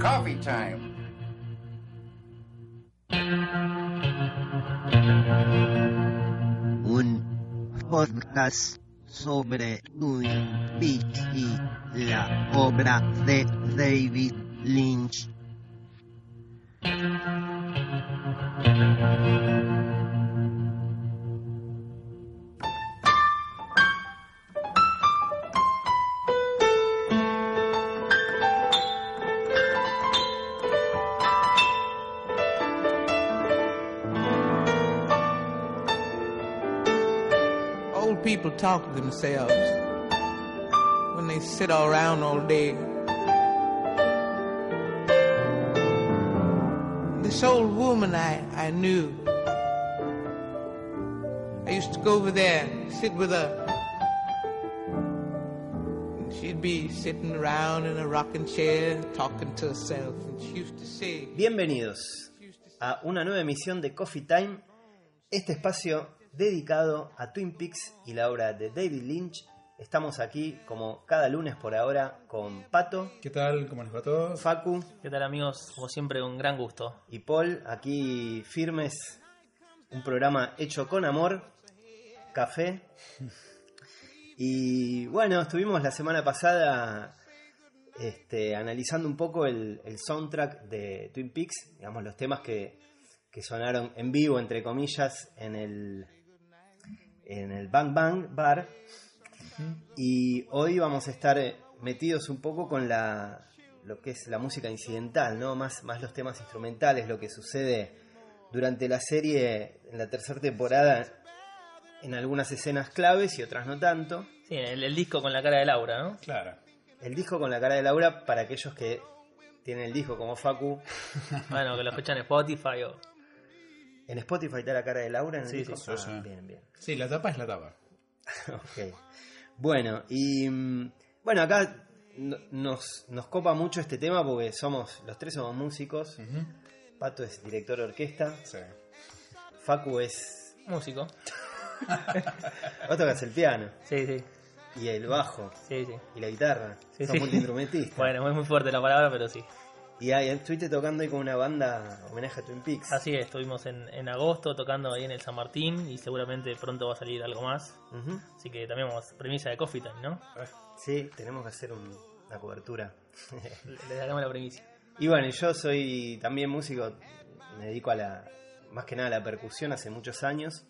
Coffee time. un podcast sobre Twin Peaks y la obra de David Lynch. People talk to themselves when they sit around all day. This old woman I, I knew, I used to go over there and sit with her. And she'd be sitting around in a rocking chair talking to herself. And she used to say, Bienvenidos a una nueva emisión de Coffee Time, este espacio dedicado a Twin Peaks y la obra de David Lynch. Estamos aquí como cada lunes por ahora con Pato, ¿Qué tal? ¿Cómo les va a todos? Facu ¿Qué tal amigos? Como siempre, un gran gusto. y Paul, aquí firmes, un programa hecho con amor, café. Y bueno, estuvimos la semana pasada este, analizando un poco el, el soundtrack de Twin Peaks, digamos los temas que, que sonaron en vivo, entre comillas, en el, en el Bang Bang Bar. Y hoy vamos a estar eh, metidos un poco con la, lo que es la música incidental, ¿no? Más, más los temas instrumentales, lo que sucede durante la serie en la tercera temporada en algunas escenas claves y otras no tanto. Sí, el, el disco con la cara de Laura, ¿no? Claro. El disco con la cara de Laura para aquellos que tienen el disco como Facu. Bueno, que lo escuchan en Spotify o... ¿En Spotify está la cara de Laura en el Sí, disco? sí, sí, Ah, sí. bien, bien. Sí, la tapa es la tapa. Ok. Bueno, y mm, bueno, acá no- nos, nos copa mucho este tema porque somos, los tres somos músicos. Pato es director de orquesta. Sí. Facu es. Músico. Vos tocas el piano. Sí, sí, Y el bajo. sí, sí. Y la guitarra. Sí, Sos sí. multiinstrumentista. Bueno, es muy fuerte la palabra, pero sí. Y ahí estuviste tocando ahí con una banda homenaje a Twin Peaks. Así es, estuvimos en, en agosto tocando ahí en el San Martín y seguramente pronto va a salir algo más. Así que también vamos, premisa de Coffee Time, ¿no? Sí, tenemos que hacer un- una cobertura. Le, le daremos la premisa. Y bueno, yo soy también músico, me dedico a la, más que nada a la percusión hace muchos años,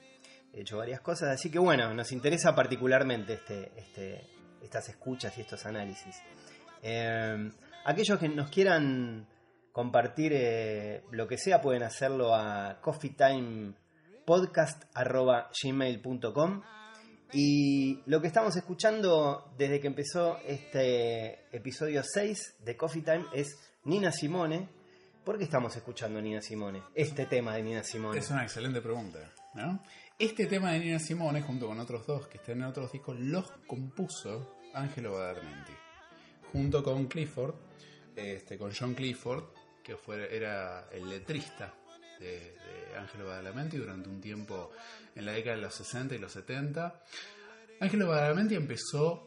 he hecho varias cosas, así que bueno, nos interesa particularmente este, este, estas escuchas y estos análisis. Eh, aquellos que nos quieran compartir eh, lo que sea pueden hacerlo a coffeetimepodcast.gmail.com y lo que estamos escuchando desde que empezó este episodio 6 de Coffee Time es Nina Simone. ¿Por qué estamos escuchando Nina Simone? Este tema de Nina Simone. Es una excelente pregunta. Este tema de Nina Simone, junto con otros dos que están en otros discos, los compuso Angelo Badalamenti. Junto con Clifford, este, con John Clifford, que fue, era el letrista de, de Angelo Badalamenti durante un tiempo en la década de los 60 y los 70. Angelo Badalamenti empezó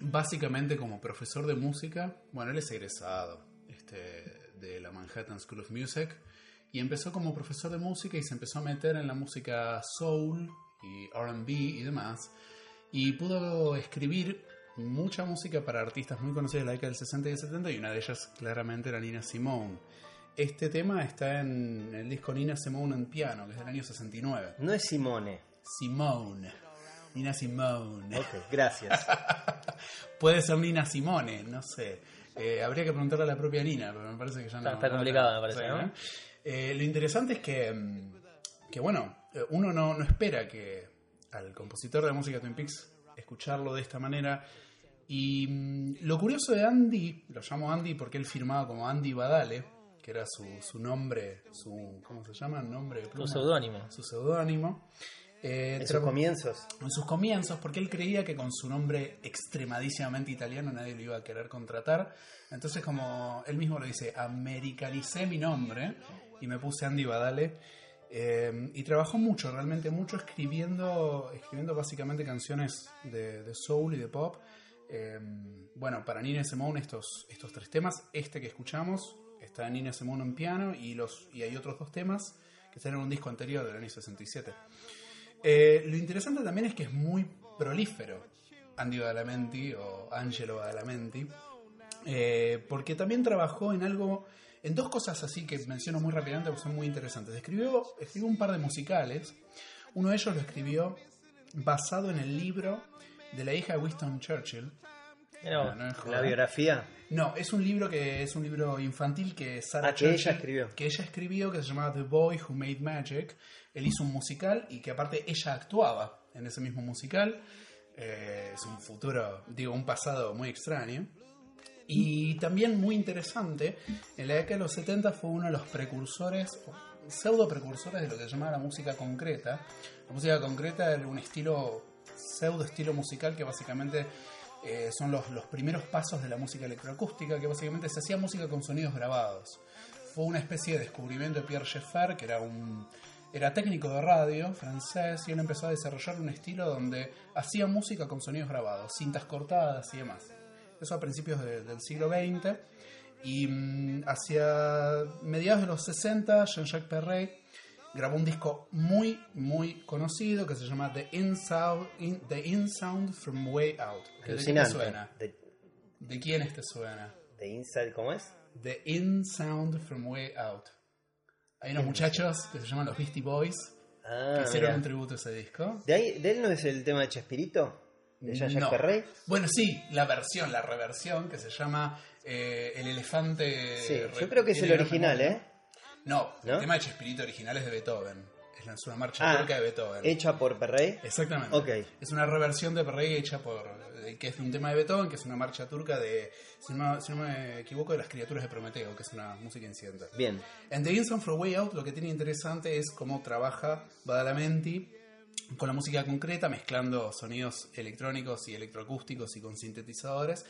básicamente como profesor de música. Bueno, él es egresado este, de la Manhattan School of Music y empezó como profesor de música y se empezó a meter en la música soul y RB y demás. Y pudo escribir mucha música para artistas muy conocidos de la década del 60 y del 70 y una de ellas claramente era Nina Simone. Este tema está en el disco Nina Simone en piano, que es del año 69. No es Simone. Simone. Nina Simone. Ok, gracias. Puede ser Nina Simone, no sé. Eh, habría que preguntarle a la propia Nina, pero me parece que ya no. Está- está complicado, me parece, ¿no? ¿eh? Eh, lo interesante es que, mm, que bueno, eh, uno no, no espera que al compositor de música Twin Peaks escucharlo de esta manera. Y mm, lo curioso de Andy, lo llamo Andy porque él firmaba como Andy Badale, que era su, su nombre, su. ¿Cómo se llama? Nombre de pluma. seudónimo. Su seudónimo. Eh, En sus comienzos. en sus comienzos, porque él creía que con su nombre extremadísimamente italiano nadie lo iba a querer contratar. Entonces, como él mismo lo dice, americanicé mi nombre y me puse Andy Badale. Eh, y trabajó mucho, realmente mucho, escribiendo, escribiendo básicamente canciones de, de soul y de pop. Eh, bueno, para Nina Simone estos, estos tres temas, este que escuchamos está Nina Simone en piano y, los, y hay otros dos temas que están en un disco anterior del año 67. Eh, lo interesante también es que es muy prolífero Andy Badalamenti o Angelo Badalamenti, eh, porque también trabajó en algo, en dos cosas así que menciono muy rápidamente porque son muy interesantes. Escribió, escribió un par de musicales, uno de ellos lo escribió basado en el libro de la hija de Winston Churchill. No, no. La biografía. No, es un libro que es un libro infantil que Sarah Ah, que ella Churchill- escribió. que ella escribió que se llamaba The Boy Who Made Magic. Él hizo un musical y que aparte ella actuaba en ese mismo musical. Eh, es un futuro, digo, un pasado muy extraño. Y también muy interesante, en la década de los 70 fue uno de los precursores, pseudo precursores de lo que se llamaba la música concreta. La música concreta era un estilo, pseudo estilo musical que básicamente eh, son los, los primeros pasos de la música electroacústica, que básicamente se hacía música con sonidos grabados. Fue una especie de descubrimiento de Pierre Schaeffer, que era un era técnico de radio francés, y él empezó a desarrollar un estilo donde hacía música con sonidos grabados, cintas cortadas y demás. Eso a principios de- del siglo XX. Y mm, hacia mediados de los 60, Jean-Jacques Perret grabó un disco muy, muy conocido que se llama The In Sound, In- The In Sound from Way Out. ¿De te Alucinante. suena? De, ¿De quiénes te suena? de Inside, ¿cómo es? The In Sound from Way Out. Hay unos muchachos que se llaman los Beastie Boys Ah, que hicieron un tributo a ese disco. ¿De, ahí, ¿De él no es el tema de Chespirito? ¿De Jean-Jacques No. Perret? Bueno, sí, la versión, la reversión que se llama eh, El elefante. Sí, re- yo creo que es el gran original. ¿eh? No, ¿No? el tema de Chespirito original es de Beethoven. Es una marcha Ah, turca de Beethoven. Hecha por Perret. Exactamente. Ok. Es una reversión de Perret hecha por. que es un tema de Beethoven, que es una marcha turca de. Si no, si no me equivoco, de las criaturas de Prometeo, que es una música incidental. Bien. En The Instant for Way Out lo que tiene interesante es cómo trabaja Badalamenti con la música concreta, mezclando sonidos electrónicos y electroacústicos y con sintetizadores,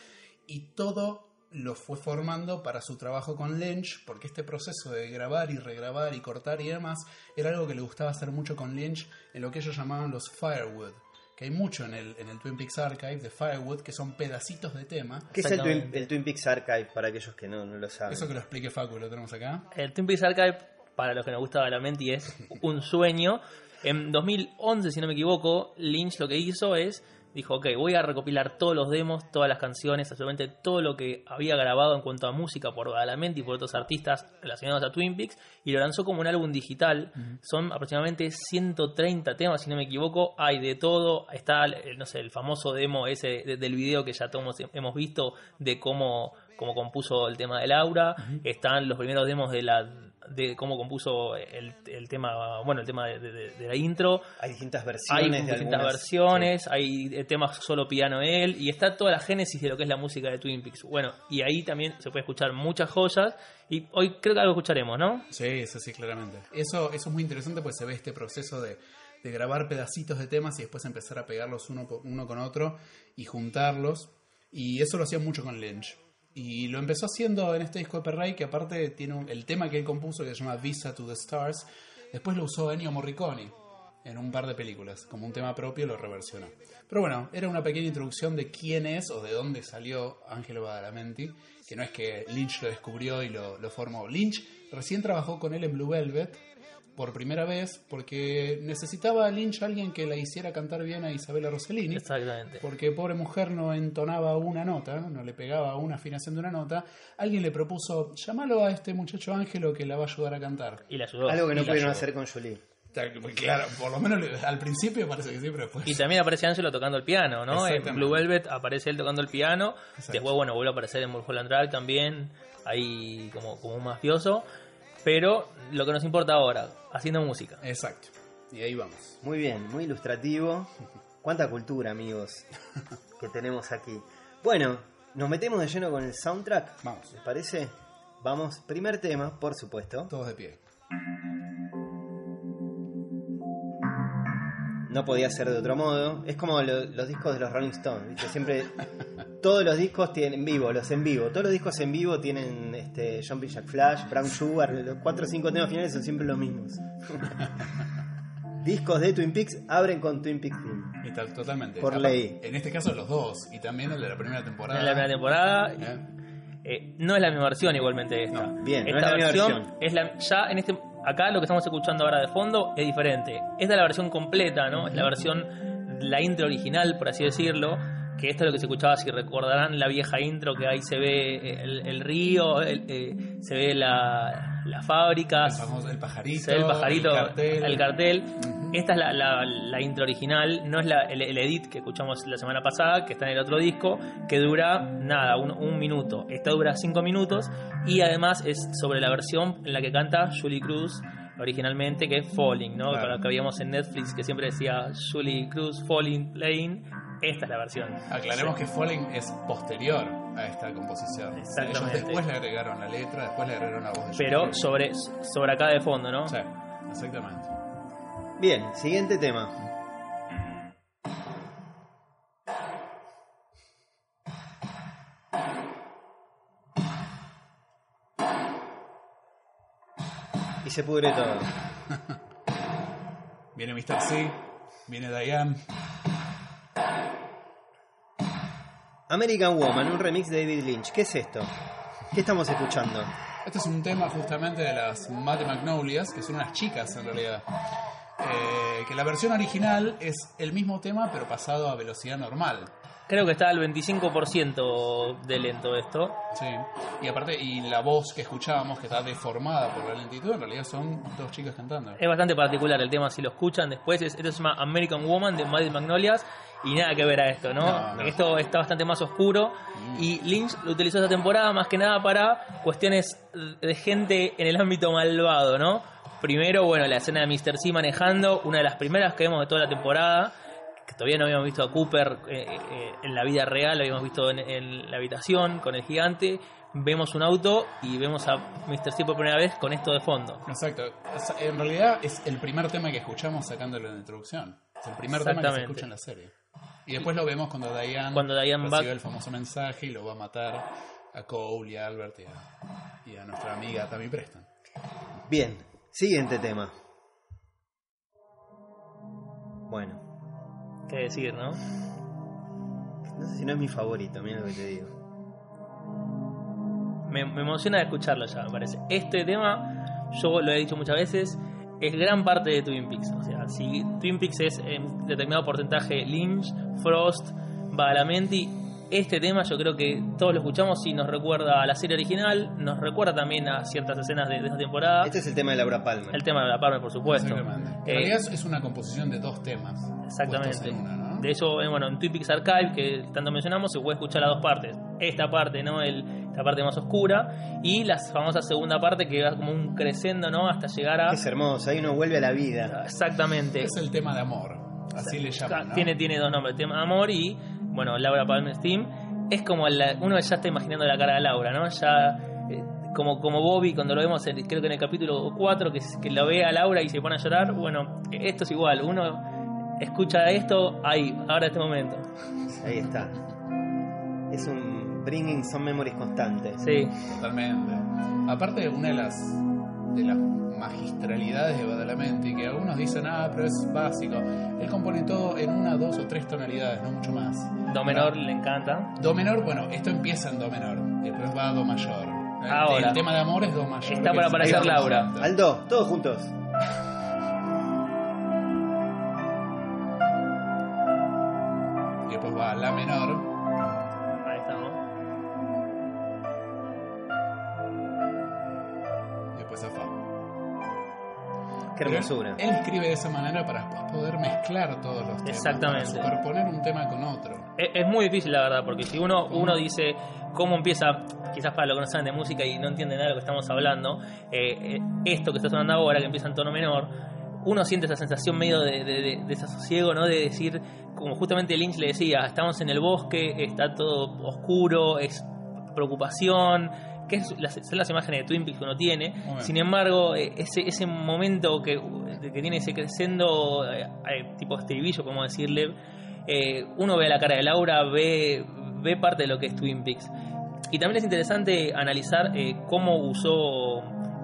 y todo lo fue formando para su trabajo con Lynch, porque este proceso de grabar y regrabar y cortar y demás era algo que le gustaba hacer mucho con Lynch en lo que ellos llamaban los Firewood, que hay mucho en el, en el Twin Peaks Archive de Firewood, que son pedacitos de tema. ¿Qué es el Twin, el Twin Peaks Archive para aquellos que no, no lo saben? Eso que lo explique Facu, lo tenemos acá. El Twin Peaks Archive, para los que nos gusta la mente, es un sueño. En 2011, si no me equivoco, Lynch lo que hizo es, dijo, ok, voy a recopilar todos los demos, todas las canciones, absolutamente todo lo que había grabado en cuanto a música por Badalamenti y por otros artistas relacionados a Twin Peaks, y lo lanzó como un álbum digital. Son aproximadamente 130 temas, si no me equivoco, hay de todo. Está, el, no sé, el famoso demo ese de- del video que ya todos hemos visto de cómo, cómo compuso el tema de Laura. Están los primeros demos de la de cómo compuso el, el tema, bueno, el tema de, de- de la intro. Hay distintas Hay versiones de distintas algunas. versiones, hay eh, temas solo piano él, y está toda la génesis de lo que es la música de Twin Peaks. Bueno, y ahí también se puede escuchar muchas joyas, y hoy creo que algo escucharemos, ¿no? Sí, eso sí, claramente. Eso, eso es muy interesante pues se ve este proceso de, de grabar pedacitos de temas y después empezar a pegarlos uno, por- uno con otro y juntarlos. Y eso lo hacía mucho con Lynch. Y lo empezó haciendo en este disco de Perray, que aparte tiene el tema que él compuso que se llama Visa to the Stars. Después lo usó Ennio Morricone en un par de películas. Como un tema propio lo reversionó. Pero bueno, era una pequeña introducción de quién es o de dónde salió Angelo Badalamenti. Que no es que Lynch lo descubrió y lo formó. Lynch recién trabajó con él en Blue Velvet por primera vez porque necesitaba a Lynch alguien que la hiciera cantar bien a Isabella Rossellini. Exactamente. Porque pobre mujer no entonaba una nota, no le pegaba una afinación de una nota. Alguien le propuso, llámalo a este muchacho Ángelo que la va a ayudar a cantar. Y la ayudó. Algo que no pudieron ayudó. hacer con Julie. Claro, por lo menos al principio parece que sí, pero después... Y también aparece Angelo tocando el piano, ¿no? En. Blue Velvet aparece él tocando el piano. Exacto. Después, bueno, vuelve a aparecer en Mulholland Drive también, ahí como, como un mafioso. Pero lo que nos importa ahora, haciendo música. Exacto. Y ahí vamos. Muy bien, muy ilustrativo. Cuánta cultura, amigos, que tenemos aquí. Bueno, nos metemos de lleno con el soundtrack. Vamos. ¿Les parece? Vamos, primer tema, por supuesto. Todos de pie. No podía ser de otro modo. Es como lo- los discos de los Rolling Stones, ¿viste? Siempre. Todos los discos tienen en vivo, los en vivo. Todos los discos en vivo tienen este, Jumping Jack Flash, Brown Sugar. Los cuatro o cinco temas finales son siempre los mismos. discos de Twin Peaks abren con Twin Peaks Theme. Y tal- totalmente. Por ley. En este caso los dos. Y también el de la primera temporada. En la primera temporada. ¿Eh? Eh, no es la misma versión igualmente de esta. No, bien, no esta es la misma versión, versión. es la ya en este acá lo que estamos escuchando ahora de fondo es diferente. Esta es la versión completa, ¿no? Es la versión la intro original, por así decirlo, que esto es lo que se escuchaba si recordarán la vieja intro que ahí se ve el, el río, el- eh, se ve la, la fábrica, El, pajarito. se ve el pajarito, El cartel. Esta es la, la- la intro original, no es la- el, el edit que escuchamos la semana pasada, que está en el otro disco, que dura nada, un, un minuto. Esta dura cinco minutos y además es sobre la versión en la que canta Julie Cruz originalmente, que es Falling, ¿no? Claro. Con lo que veíamos en Netflix, que siempre decía Julie Cruz Falling Playing. Esta es la versión. Aclaremos que Falling es posterior a esta composición. Exactamente. Ellos después le agregaron la letra, después le agregaron la voz de Julie Pero Cruz. sobre, sobre acá de fondo, ¿no? Sí, exactamente. Bien, siguiente tema. Y se pudre todo. Viene Mr. C, viene Diane. American Woman, un remix de David Lynch. ¿Qué es esto? ¿Qué estamos escuchando? Este es un tema justamente de las Mate Magnolias, que son unas chicas en realidad. Eh, que la versión original es el mismo tema, pero pasado a velocidad normal. Creo que está al 25% de lento esto. Sí. Y aparte, y la voz que escuchábamos, que está deformada por la lentitud, en realidad son dos chicas cantando. Es bastante particular el tema si lo escuchan después. Es, esto se llama American Woman de Madrid Magnolias y nada que ver a esto, ¿no? No, no. Esto está bastante más oscuro y Lynch lo utilizó esta temporada más que nada para cuestiones de gente en el ámbito malvado, ¿no? Primero, bueno, la escena de Mr. C manejando, una de las primeras que vemos de toda la temporada, que todavía no habíamos visto a Cooper eh, eh, en la vida real, lo habíamos visto en, en la habitación con el gigante. Vemos un auto y vemos a Mr. C por primera vez con esto de fondo. Exacto. En realidad es el primer tema que escuchamos sacándolo en la introducción. Es el primer tema que se escucha en la serie. Y después lo vemos cuando Diane, Cuando Diane recibe va- el famoso mensaje y lo va a matar a Cole y a Albert y a, y a nuestra amiga Tammy Preston. Bien, siguiente tema. Bueno, Qué decir, ¿no? no sé si no es mi favorito, mira lo que te digo. me, me emociona escucharlo ya, me parece. Este tema, yo lo he dicho muchas veces, es gran parte de Twin Peaks. O sea, si Twin Peaks es en determinado porcentaje Lynch, Frost, Badalamenti, este tema yo creo que todos lo escuchamos y nos recuerda a la serie original, nos recuerda también a ciertas escenas de, de esta temporada. Este es el tema de Laura Palmer. El tema de la Palmer, por supuesto. En Eh, realidad es- es una composición de dos temas. Exactamente. De hecho, eh, bueno, en Twin Peaks Archive, que tanto mencionamos, se puede escuchar las dos partes. Esta parte, ¿no? El, la parte más oscura y la famosa segunda parte que va como un crescendo, ¿no? Hasta llegar a... Es hermoso, ahí uno vuelve a la vida. Exactamente. Es el tema de amor. Así le llaman. ¿no? Tiene, tiene dos nombres, tema de amor y, bueno, Laura Palmer Steam. Es como la- uno ya está imaginando la cara de Laura, ¿no? Ya, eh, como, como Bobby, cuando lo vemos, en- creo que en el capítulo 4, que, que lo ve a Laura y se pone a llorar. Bueno, esto es igual. Uno escucha esto ahí, ahora en este momento. Ahí está. Es un bringing some memories constante. Sí. Totalmente. Aparte, una de las de las magistralidades de Badalamenti, que algunos dicen, ah, pero es básico. Él compone todo en una, dos o tres tonalidades, no mucho más. Do menor le encanta. Do menor, bueno, esto empieza en Do menor, después va a Do mayor. El- Ahora. el tema de amor es Do mayor. Está para aparecer Laura. vamos. Aldo, todos juntos. Qué Pero hermosura. Él escribe de esa manera para después poder mezclar todos los temas. Exactamente. Para superponer un tema con otro. Es, es muy difícil, la verdad, porque si uno, uno dice cómo empieza, quizás para los que no saben de música y no entienden nada de lo que estamos hablando, eh, eh, esto que está sonando ahora, que empieza en tono menor, uno siente esa sensación medio de, de, de- desasosiego, ¿no? De decir, como justamente Lynch le decía, estamos en el bosque, está todo oscuro, es preocupación, que es las, son las imágenes de Twin Peaks que uno tiene. bien. Sin embargo, eh, ese, ese momento que, que tiene ese crescendo, eh, eh, tipo estribillo, como decirle, eh, uno ve la cara de Laura, ve, ve parte de lo que es Twin Peaks. Y también es interesante analizar eh, cómo usó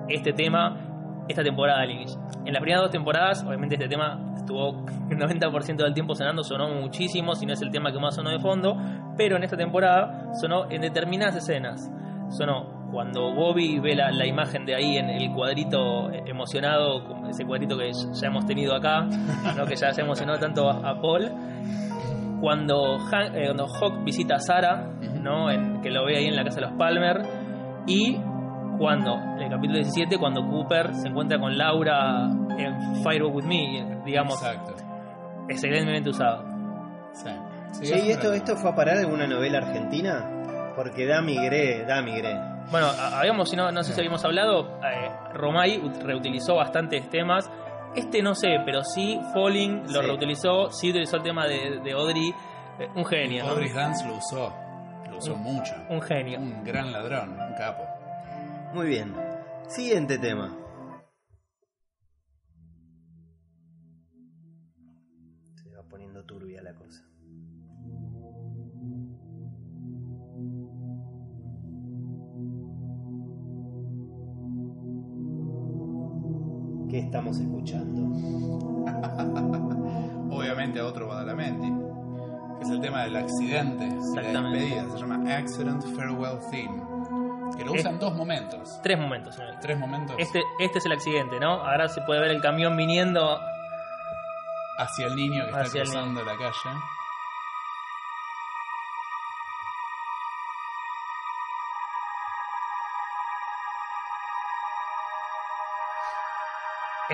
este tema esta temporada Lynch. En las primeras dos temporadas, obviamente este tema estuvo el 90% del tiempo sonando, sonó muchísimo, si no es el tema que más sonó de fondo, pero en esta temporada sonó en determinadas escenas. Sonó cuando Bobby ve la, la imagen de ahí en el cuadrito emocionado, ese cuadrito que ya hemos tenido acá, ¿no? que ya se emocionó tanto a, a Paul. Cuando, Han- eh, cuando Hawk visita a Sarah, ¿no? En- que lo ve ahí en la casa de los Palmer, y cuando, en el capítulo 17, cuando Cooper se encuentra con Laura en Firewalk With Me, digamos, Exacto. excelentemente usado. Sí. Sí, ¿y esto, una- esto fue a parar alguna novela argentina? Porque da migré, da migré. Bueno, habíamos, si no, no sé si habíamos hablado, eh, Romay ut- reutilizó bastantes temas. Este no sé, pero sí Falling lo Sí. reutilizó, sí utilizó el tema de, de Audrey, eh, un genio, ¿no? Audrey Dance lo usó. Lo usó Un- mucho. Un genio. Un gran ladrón, un capo. Muy bien. Siguiente tema. ¿Qué estamos escuchando? Obviamente a otro Badalamenti. Que es el tema del accidente. de La Exactamente. despedida. Se llama Accident Farewell Theme. Que lo Es- usan dos momentos. Tres momentos. en el- Tres momentos Este, este es el accidente, ¿no? Ahora se puede ver el camión viniendo. hacia el niño que está cruzando la calle.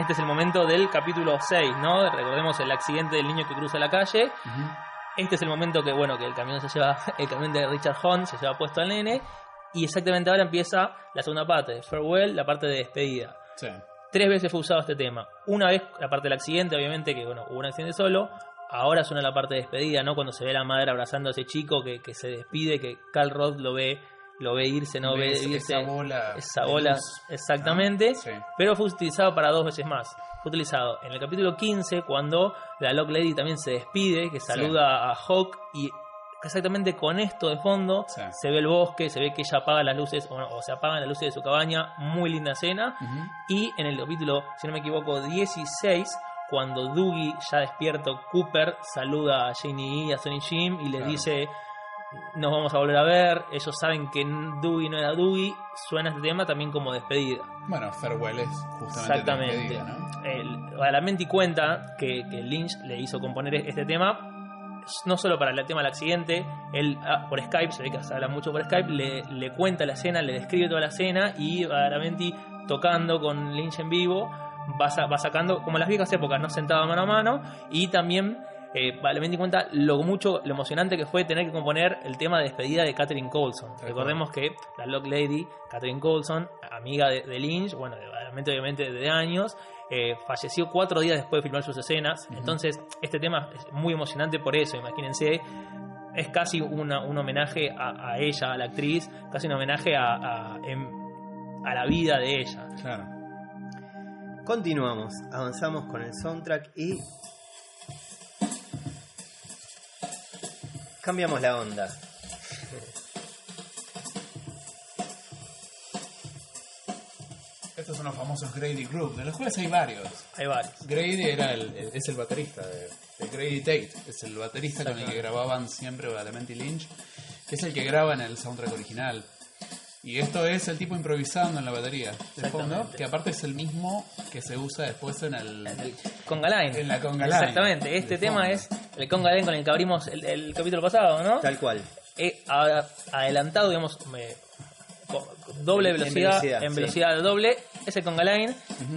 Este es el momento del capítulo 6, ¿no? Recordemos el accidente del niño que cruza la calle. Este es el momento que, bueno, que el camión se lleva, el camión de Richard Hunt se lleva puesto al nene. Y exactamente ahora empieza la segunda parte, Farewell, la parte de despedida. Sí. Tres veces fue usado este tema. Una vez la parte del accidente, obviamente, que bueno, hubo un accidente solo. Ahora suena la parte de despedida, ¿no? Cuando se ve a la madre abrazando a ese chico que, que se despide, que Carl Roth lo ve, lo ve irse, ¿no? Ve irse. esa bola. esa bola, luz, exactamente. Pero fue utilizado para dos veces más. Fue utilizado en el capítulo 15 cuando la Lock Lady también se despide, que saluda a Hawk y exactamente con esto de fondo Sí. se ve el bosque, se ve que ella apaga las luces o, no, o se apagan las luces de su cabaña, muy linda escena. Y en el capítulo, si no me equivoco, 16, cuando Dougie, ya despierto, Cooper saluda a Janie E y a Sonny Jim y les Claro. dice, nos vamos a volver a ver, ellos saben que Dougie no era Dougie, suena este tema también como despedida. Bueno, Farewell es justamente Exactamente. despedida, ¿no? El, Badalamenti cuenta que, que Lynch le hizo componer este tema no solo para el tema del accidente, él ah, por Skype, se ve que se habla mucho por Skype, le, le cuenta la escena, le describe toda la escena y Badalamenti tocando con Lynch en vivo va, va sacando, como en las viejas épocas, no sentado mano a mano y también eh, Badalamenti cuenta lo mucho, lo emocionante que fue tener que componer el tema de despedida de Catherine Coulson. Tal Recordemos que la Lock Lady, Catherine Coulson, amiga de, de Lynch, bueno, de Badalamenti obviamente de años, eh, falleció cuatro días después de filmar sus escenas. Entonces, este tema es muy emocionante por eso, imagínense. Es casi una- un homenaje a, a ella, a la actriz, casi un homenaje a, a, a la vida de ella. Claro. Continuamos, avanzamos con el soundtrack y cambiamos la onda. Estos son los famosos Grady Group, de los cuales hay varios. Hay varios. Grady era el, el- es el baterista de, de Grady Tate, es el baterista con el que grababan siempre Badalamenti Lynch, que es el que graba en el soundtrack original. Y esto es el tipo improvisando en la batería de fondo, que aparte es el mismo que se usa después en el... El conga line. En la conga line, Exactamente. Este tema fondo. es el conga line con el que abrimos el, el capítulo pasado, ¿no? Tal cual. He a- adelantado, digamos, me- doble En- en velocidad, velocidad, en sí. velocidad doble, ese conga line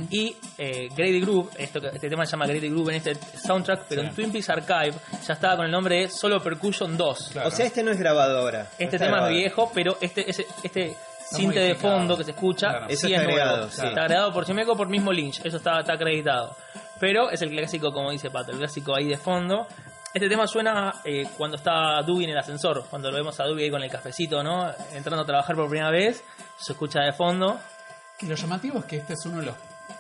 y eh, Grady Groove, esto, que- este tema se llama Grady Groove en este soundtrack, pero Sí. en Twin Peaks Archive ya estaba con el nombre de Solo Percussion 2. Claro. O sea, este no es grabado ahora. Este tema grabado. es viejo, pero este, ese, este cinte de fondo que se escucha Claro. Eso sí está es nuevo. agregado, sí. Está agregado por Chimeco por mismo Lynch, eso está, está acreditado. Pero es el clásico, como dice Pato, el clásico ahí de fondo. Este tema suena eh, cuando está Dewey en el ascensor, cuando lo vemos a Dewey ahí con el cafecito, ¿no? Entrando a trabajar por primera vez, se escucha de fondo. Y lo llamativo es que este es uno de, los,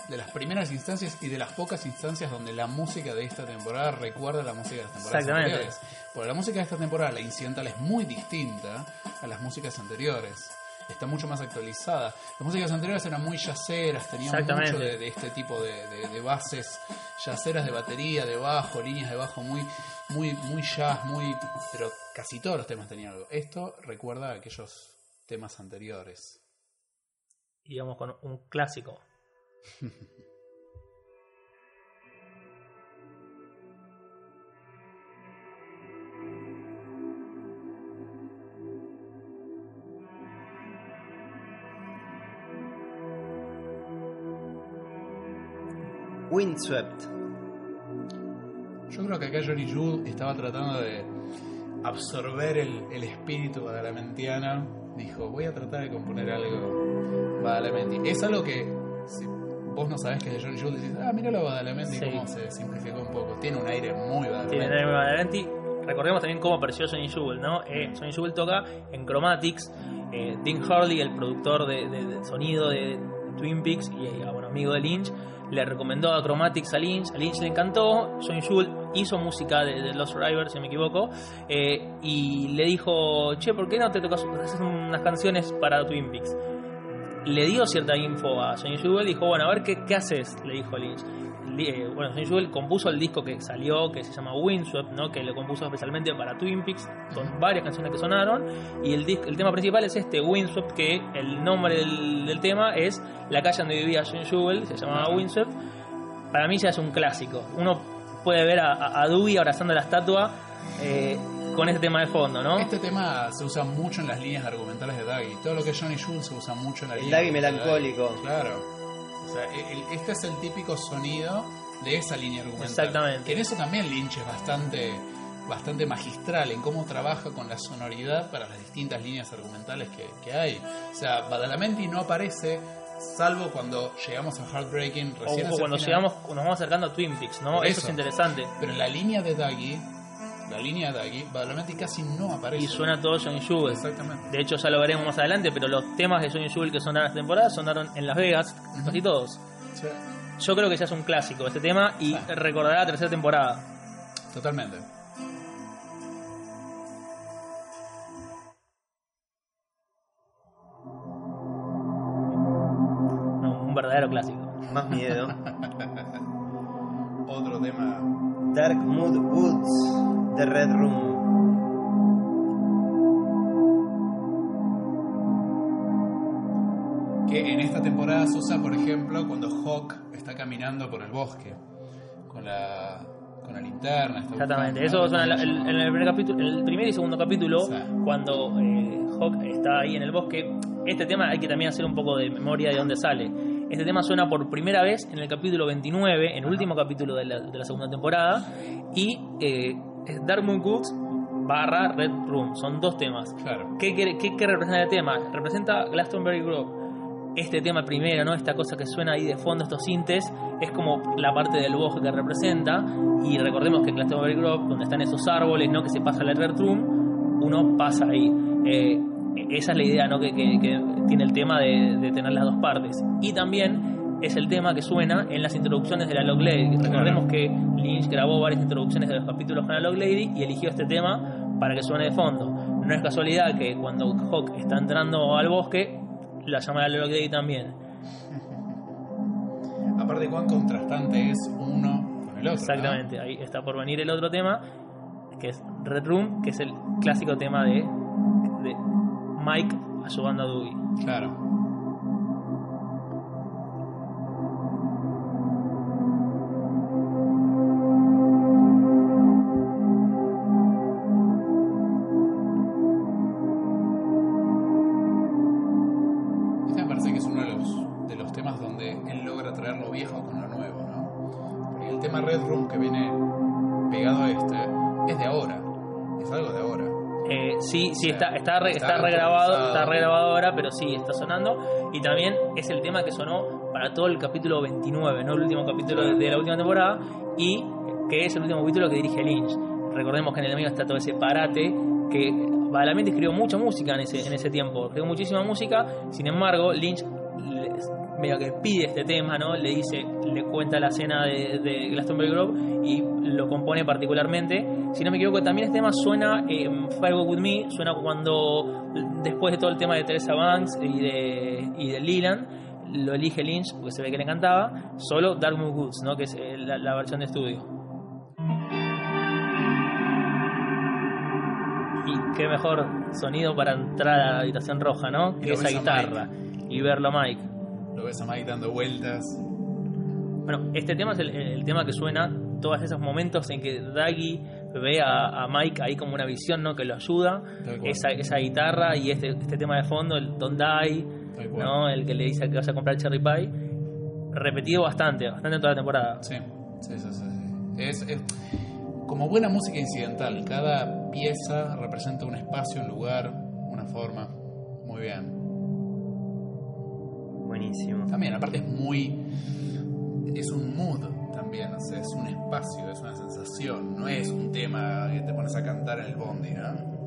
de las primeras instancias y de las pocas instancias donde la música de esta temporada recuerda a la música de las temporadas Exactamente. anteriores. Porque la música de esta temporada, la incidental, es muy distinta a las músicas anteriores. Está mucho más actualizada. Las músicas anteriores eran muy yaceras, tenían mucho de, de este tipo de, de- de bases yaceras de batería, de bajo, líneas de bajo muy, muy, muy jazz, muy, pero casi todos los temas tenían algo. Esto recuerda a aquellos temas anteriores. Y vamos con un clásico. Windswept. Yo creo que acá Johnny Jude estaba tratando de absorber el, el espíritu badalamentiano. Dijo, voy a tratar de componer algo badalamenti. Es algo que, si vos no sabés que es de Johnny Jude, decís, ah, mira lo badalamenti, Sí. cómo se simplificó un poco. Tiene un aire muy badalamenti. Tiene Daniel Badalamenti. Recordemos también cómo apareció Sonny Jewel, ¿no? Eh, Sonny Jewel toca en Chromatics. Eh, Dean Hurley, el productor de, de- de sonido de Twin Peaks y eh, bueno, amigo de Lynch, le recomendó a Chromatics a Lynch. A Lynch le encantó. Sonny Jewel hizo música de, de Lost Survivor, si me equivoco. eh, y le dijo, che, ¿por qué no te tocas haces unas canciones para Twin Peaks? le dio cierta info a Jewel y dijo, bueno, a ver qué, qué haces, le dijo Lynch. Eh, bueno, Sonny Jewel compuso el disco que salió, que se llama Windswept, ¿no? que lo compuso especialmente para Twin Peaks, con varias canciones que sonaron, y el, dis- el tema principal es este, Windswept, que el nombre del, del tema es la calle donde vivía Sonny Jewel, se llamaba Windswept. Para mí ya es un clásico. Uno puede ver a, a, Dewey abrazando la estatua eh, con este tema de fondo, ¿no? Este tema se usa mucho en las líneas argumentales de Daggy. Todo lo que es Johnny Jude se usa mucho en la El línea Daggy melancólico. Daggy. Claro. O sea, el- este es el típico sonido de esa línea argumental. Exactamente. Que en eso también Lynch es bastante, bastante magistral en cómo trabaja con la sonoridad para las distintas líneas argumentales que, que hay. O sea, Badalamenti no aparece salvo cuando llegamos a Heartbreaking recién o cuando final. llegamos, nos vamos acercando a Twin Peaks, ¿no? Eso. eso. es interesante. Pero en la línea de Daggy, la línea de Daggy, Badalamenti casi no aparece. Y suena todo Johnny Jewel. Exactamente. De hecho, ya lo veremos más adelante, pero los temas de Johnny Jewel que sonaron esta temporada sonaron en Las Vegas, casi todos. Sí, Yo creo que ya es un clásico este tema y recordará la tercera temporada. totalmente. Caminando por el bosque con la, con la linterna. está Exactamente. Eso suena en, la- en el, primer capítulo, en el primer y segundo capítulo, Sí. cuando eh, Hawk está ahí en el bosque. Este tema hay que también hacer un poco de memoria de dónde sale. Este tema suena por primera vez en el capítulo 29, en el último capítulo de la, de la segunda temporada, y eh, es Dark Moon Cooks barra Red Room. Son dos temas. Claro. ¿Qué, qué- qué representa el tema? Representa Glastonbury Grove. Este tema primero, ¿no? Esta cosa que suena ahí de fondo, estos sintes, es como la parte del bosque que representa. Y recordemos que en Glastonbury Grove, donde están esos árboles, ¿no? Que se pasa al Red Room, uno pasa ahí. Eh, esa es la idea, ¿no? Que, que- que tiene el tema de, de tener las dos partes. Y también es el tema que suena en las introducciones de la Log Lady. Recordemos que Lynch grabó varias introducciones de los capítulos con la Log Lady y eligió este tema para que suene de fondo. No es casualidad que cuando Hawk está entrando al bosque, la llama la Log Lady también. Aparte, cuán contrastante es uno con el otro. ¿no? Exactamente, ahí está por venir el otro tema, que es Red Room, que es el clásico tema de, de Mike ayudando a Dewey. Claro. Sí, está, está, re- está regrabado, está regrabado ahora, pero sí, está sonando. Y también es el tema que sonó para todo el capítulo 29, ¿no? El último capítulo de, de la última temporada, y que es el último capítulo que dirige Lynch. Recordemos que en el medio está todo ese parate, que Badalamenti escribió mucha música en ese, en ese tiempo, escribió muchísima música, sin embargo, Lynch medio que pide este tema, ¿no? Le dice, le cuenta la escena de, de Glastonbury Grove y lo compone particularmente. Si no me equivoco, también este tema suena en Firewalk With Me, suena cuando después de todo el tema de Teresa Banks y de, y de Leland, lo elige Lynch porque se ve que le encantaba, solo Dark Moon Goods, ¿no? Que es eh, la, la versión de estudio. Y qué mejor sonido para entrar a la habitación roja, ¿no? Que esa guitarra. Y verlo a Mike. Lo ves a Mike dando vueltas. Bueno, este tema es el, el tema que suena todos esos momentos en que Daggy ve a, a Mike ahí como una visión, ¿no? Que lo ayuda. Esa, esa guitarra y este, este tema de fondo, el Don't Die. ¿no? El que le dice que vaya a comprar Cherry Pie. Repetido bastante, bastante toda la temporada. Sí, sí. sí, sí. Es, es como buena música incidental. Cada pieza representa un espacio, un lugar, una forma. Muy bien. Buenísimo. También, aparte es muy... Es un mood también, o sea, es un espacio, es una sensación. No es un tema que te pones a cantar en el bondi, ¿no?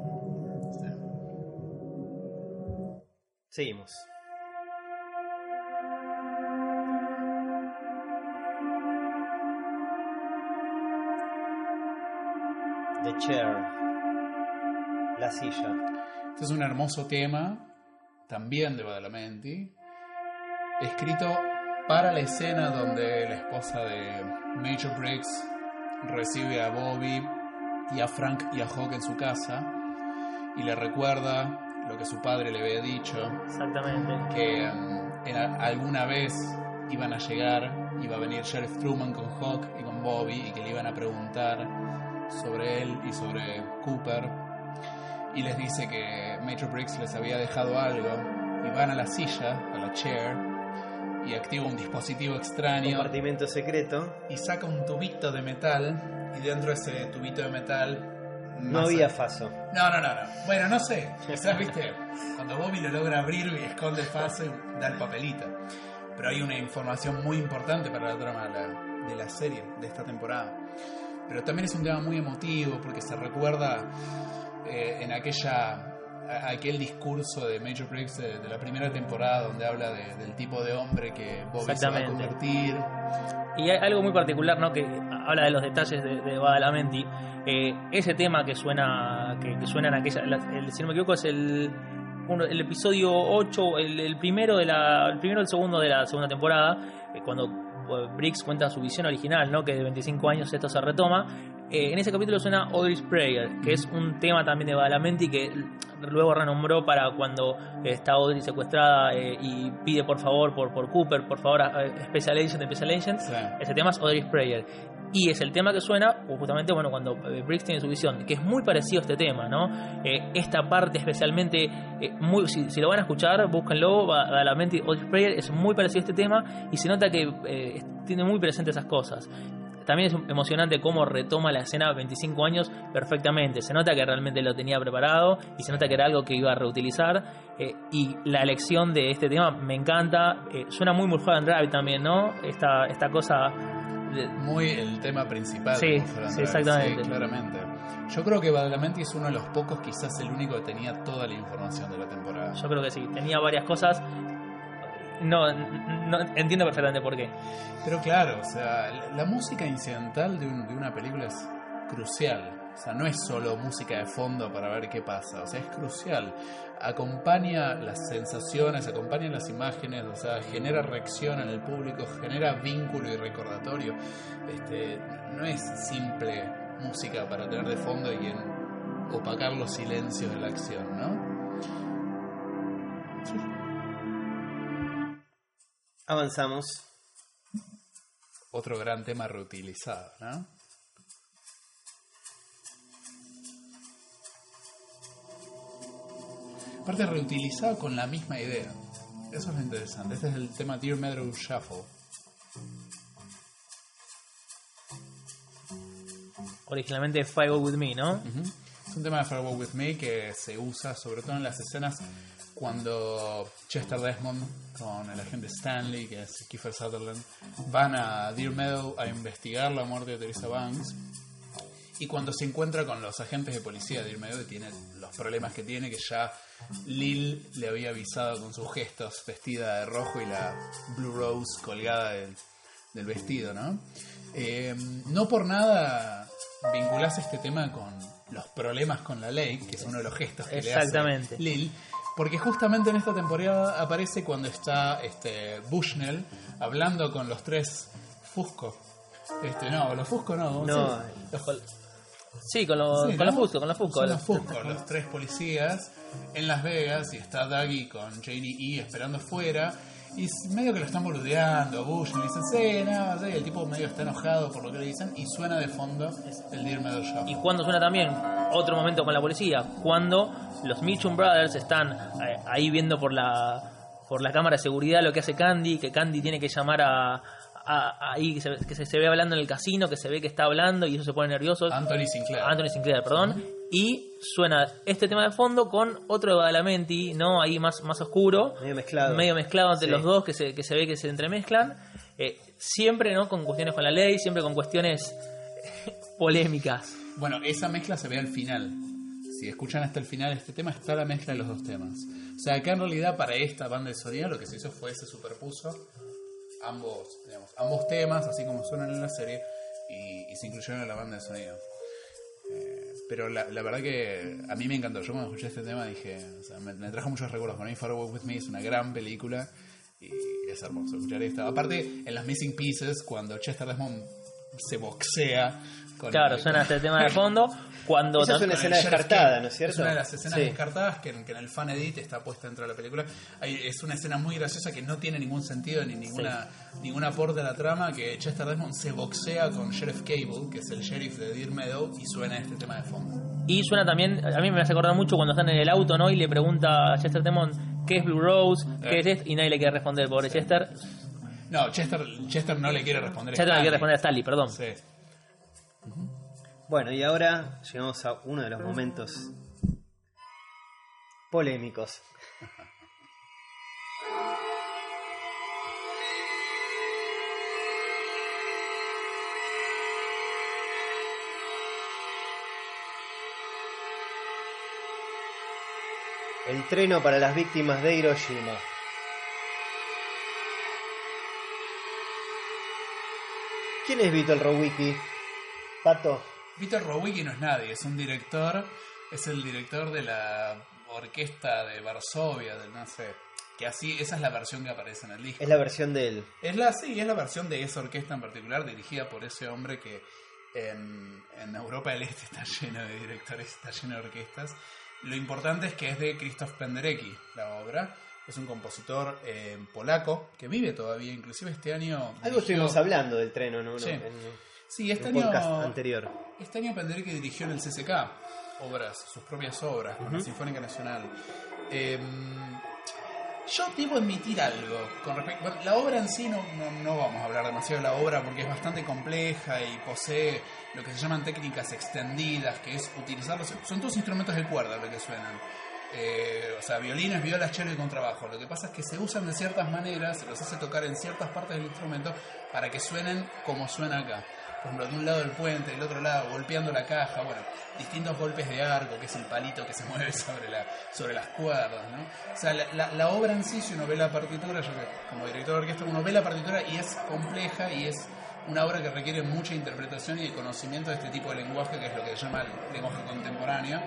Seguimos. The Chair. La silla. Este es un hermoso tema, también de Badalamenti, escrito para la escena donde la esposa de Major Briggs recibe a Bobby y a Frank y a Hawk en su casa y le recuerda lo que su padre le había dicho, Exactamente. que a- alguna vez iban a llegar, iba a venir Sheriff Truman con Hawk y con Bobby y que le iban a preguntar sobre él y sobre Cooper y les dice que Major Briggs les había dejado algo y van a la silla, a la chair y activa un dispositivo extraño Compartimento secreto. y saca un tubito de metal y dentro de ese tubito de metal No había faso. no, no, no, no. Bueno, no sé. Quizás, viste, cuando Bobby lo logra abrir y esconde el paso y da el papelito. Pero hay una información muy importante para la trama de la, de la serie, de esta temporada. Pero también es un tema muy emotivo porque se recuerda eh, en aquella a- aquel discurso de Major Briggs de, de la primera temporada donde habla de- del tipo de hombre que Bobby se va a convertir. Y hay algo muy particular, ¿no? Que habla de los detalles de, de Badalamenti. Eh, ese tema que suena, que, que suena en aquella, la- el- si no me equivoco es el, uno- el episodio 8, el, el primero de la, el primero el segundo de la segunda temporada, eh, cuando Briggs cuenta su visión original, ¿no? Que de 25 años esto se retoma. Eh, en ese capítulo suena Audrey's Prayer, que es un tema también de Badalamenti que luego renombró para cuando está Audrey secuestrada eh, y pide por favor por, por Cooper, por favor, a- a Special Agent, Special Agent. Sí. Ese tema es Audrey's Prayer. Y es el tema que suena justamente bueno cuando eh, Briggs tiene su visión, que es muy parecido a este tema, ¿no? Eh, esta parte especialmente, eh, muy, si, lo van a escuchar, búsquenlo, va a la mente Audrey's Prayer, es muy parecido a este tema y se nota que tiene muy presente esas cosas. También es emocionante cómo retoma la escena 25 años perfectamente. Se nota que realmente lo tenía preparado y se nota que era algo que iba a reutilizar. eh, y la elección de este tema me encanta. Suena muy Mulholland Drive también, ¿no? Esta, esta cosa muy el tema principal. Sí, sí, exactamente. Sí, claramente. Yo creo que Badalamenti es uno de los pocos, quizás el único que tenía toda la información de la temporada. Yo creo que sí. Tenía varias cosas. No, no entiendo perfectamente por qué. Pero claro, o sea, la, la música incidental de, un- de una película es crucial. O sea, no es solo música de fondo para ver qué pasa. O sea, es crucial. Acompaña las sensaciones, acompaña las imágenes, o sea, genera reacción en el público, genera vínculo y recordatorio. Este, no es simple música para tener de fondo y en opacar los silencios de la acción, ¿no? Avanzamos. Otro gran tema reutilizado, ¿no? Aparte reutilizado con la misma idea. Eso es lo interesante. Este es el tema Dear Meadow Shuffle. Originalmente Five With Me, ¿no? Ujú. Es un tema de Farewell With Me que se usa sobre todo en las escenas cuando Chester Desmond con el agente Stanley, que es Kiefer Sutherland, van a Deer Meadow a investigar la muerte de Teresa Banks Y cuando se encuentra con los agentes de policía de Irmedo y tiene los problemas que tiene, que ya Lil le había avisado con sus gestos, vestida de rojo y la Blue Rose colgada del, del vestido, ¿no? Eh, no por nada vinculás este tema con los problemas con la ley, que es uno de los gestos que le hace Lil, porque justamente en esta temporada aparece cuando está este Bushnell hablando con los tres Fusco. Este, no, los Fusco no. No, sí, los- Sí, con, los Sí, con ¿no? los Fusco, con los Fusco. Son los Fusco, los tres policías en Las Vegas y está Daggy con Janie E esperando afuera. Y medio que lo están boludeando a Bush, le dicen, sí, no, sí", el tipo medio está enojado por lo que le dicen y suena de fondo el Dear Meadow Shop. Y cuando suena también otro momento con la policía, cuando los Mitchum Brothers están eh, ahí viendo por la por la cámara de seguridad lo que hace Candy, que Candy tiene que llamar a, a- ahí que, se, que se, se ve hablando en el casino, que se ve que está hablando y eso se pone nervioso. Anthony Sinclair. Anthony Sinclair, perdón. Y suena este tema de fondo con otro de Badalamenti, ¿no? Ahí más, más oscuro. Medio mezclado. Medio mezclado entre Sí. los dos, que se, que se ve que se entremezclan. Eh, siempre, ¿no? Con cuestiones con la ley, siempre con cuestiones polémicas. Bueno, esa mezcla se ve al final. Si escuchan hasta el final este tema, está la mezcla de los dos temas. O sea, acá en realidad para esta banda de sonido lo que se hizo fue se superpuso ambos, digamos, ambos temas, así como suenan en la serie, y, y se incluyeron en la banda de sonido. Pero la, la verdad que a mí me encantó. Yo cuando escuché este tema dije, o sea, me, trajo muchos recuerdos. Para mí, Far Away With Me es una gran película y es hermoso escuchar esto. Aparte, en las Missing Pieces, cuando Chester Desmond se boxea con Claro, el- suena este tema de fondo. Cuando Esa es una escena descartada. ¿no es cierto? Es una de las escenas Sí. descartadas que en, que en el fan edit está puesta dentro de la película. Hay- es una escena muy graciosa que no tiene ningún sentido ni ninguna ningún aporte a la trama. Que Chester Desmond se boxea con Sheriff Cable, que es el sheriff de Deer Meadow, y suena este tema de fondo. Y suena también, a mí me hace acordar mucho cuando están en el auto, ¿no? Y le pregunta a Chester Demon qué es Blue Rose, qué Eh. es esto, y nadie le quiere responder, pobre Chester. No, Chester, Chester no le quiere responder. a Chester no le quiere responder a Stanley, perdón. Sí. Bueno, y ahora llegamos a uno de los momentos polémicos. El treno para las víctimas de Hiroshima. ¿Quién es Vito el Rowicki? Pato. Peter Rowicki no es nadie, es un director, es el director de la orquesta de Varsovia, del no sé, que así, esa es la versión que aparece en el disco. Es la versión de él. Es la, sí, es la versión de esa orquesta en particular, dirigida por ese hombre que en, en Europa del Este está lleno de directores, está lleno de orquestas. Lo importante es que es de Krzysztof Penderecki, la obra. Es un compositor eh, polaco que vive todavía, inclusive este año... Algo dirigió- estuvimos hablando del tren, ¿no? Sí. En, Sí, en este año... anterior. Este año Penderecki dirigió en el CCK obras, sus propias obras, con la Sinfónica Nacional. Eh, yo debo admitir algo con respecto. Bueno, la obra en sí no, no, no vamos a hablar demasiado de la obra porque es bastante compleja y posee lo que se llaman técnicas extendidas, que es utilizarlos. Son todos instrumentos de cuerda lo que suenan. Eh, o sea, violines, violas, cello y contrabajo. Lo que pasa es que se usan de ciertas maneras, se los hace tocar en ciertas partes del instrumento para que suenen como suena acá. Por ejemplo, de un lado del puente, del otro lado, golpeando la caja, bueno, distintos golpes de arco, que es el palito que se mueve sobre, la, sobre las cuerdas, ¿no? O sea, la, la- la obra en sí, si uno ve la partitura, yo como director de orquesta, uno ve la partitura y es compleja y es una obra que requiere mucha interpretación y de conocimiento de este tipo de lenguaje, que es lo que se llama el lenguaje contemporáneo,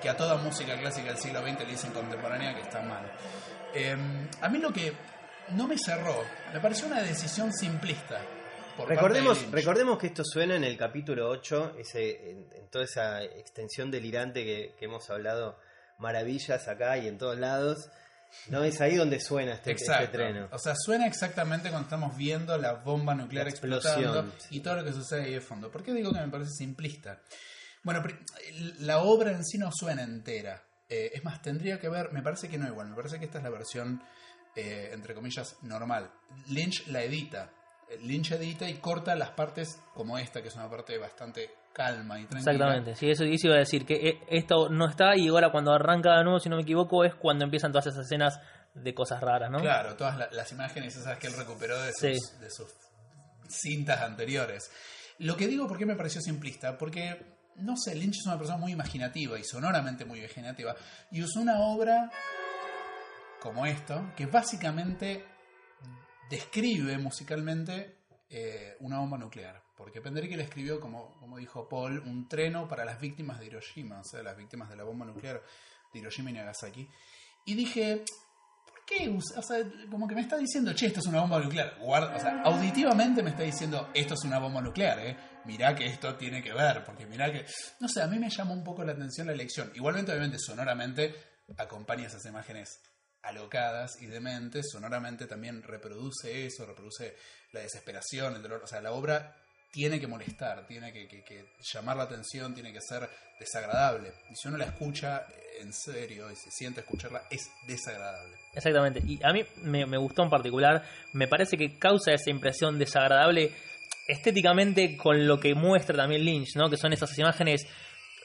que a toda música clásica del siglo XX le dicen contemporánea, que está mal. Eh, a mí lo que no me cerró, me pareció una decisión simplista. por parte de Recordemos, recordemos que esto suena en el capítulo 8, ese, en, en toda esa extensión delirante que, que hemos hablado maravillas acá y en todos lados. No es ahí donde suena este, este treno. O sea, suena exactamente cuando estamos viendo la bomba nuclear La explotando y todo lo que sucede ahí de fondo. ¿Por qué digo que me parece simplista? Bueno, la obra en sí no suena entera. Eh, es más, tendría que ver, me parece que no igual, me parece que esta es la versión, eh, entre comillas, normal. Lynch la edita. Lynch edita y corta las partes como esta, que es una parte bastante calma y tranquila. Exactamente, sí, eso, eso iba a decir, que eh, esto no está y ahora cuando arranca de nuevo, si no me equivoco, es cuando empiezan todas esas escenas de cosas raras, ¿no? Claro, todas la- las imágenes esas que él recuperó de sus, Sí. de sus cintas anteriores. Lo que digo, ¿por qué me pareció simplista? Porque no sé, Lynch es una persona muy imaginativa y sonoramente muy imaginativa. Y usó una obra como esto, que básicamente describe musicalmente eh, una bomba nuclear. Porque Penderecki le escribió, como, como dijo Paul, un treno para las víctimas de Hiroshima, o sea, las víctimas de la bomba nuclear de Hiroshima y Nagasaki. Y dije, ¿por qué? O sea, como que me está diciendo, che, esto es una bomba nuclear. O sea, auditivamente me está diciendo, esto es una bomba nuclear, ¿eh? Mirá que esto tiene que ver, porque mirá que... No sé, a mí me llamó un poco la atención la elección. Igualmente, obviamente, sonoramente acompaña esas imágenes alocadas y dementes, sonoramente también reproduce eso, reproduce la desesperación, el dolor. O sea, la obra tiene que molestar, tiene que, llamar la atención, tiene que ser desagradable. Y si uno la escucha en serio y se siente escucharla, es desagradable. Exactamente. Y a mí me, me gustó en particular. Me parece que causa esa impresión desagradable estéticamente con lo que muestra también Lynch, ¿no? Que son esas imágenes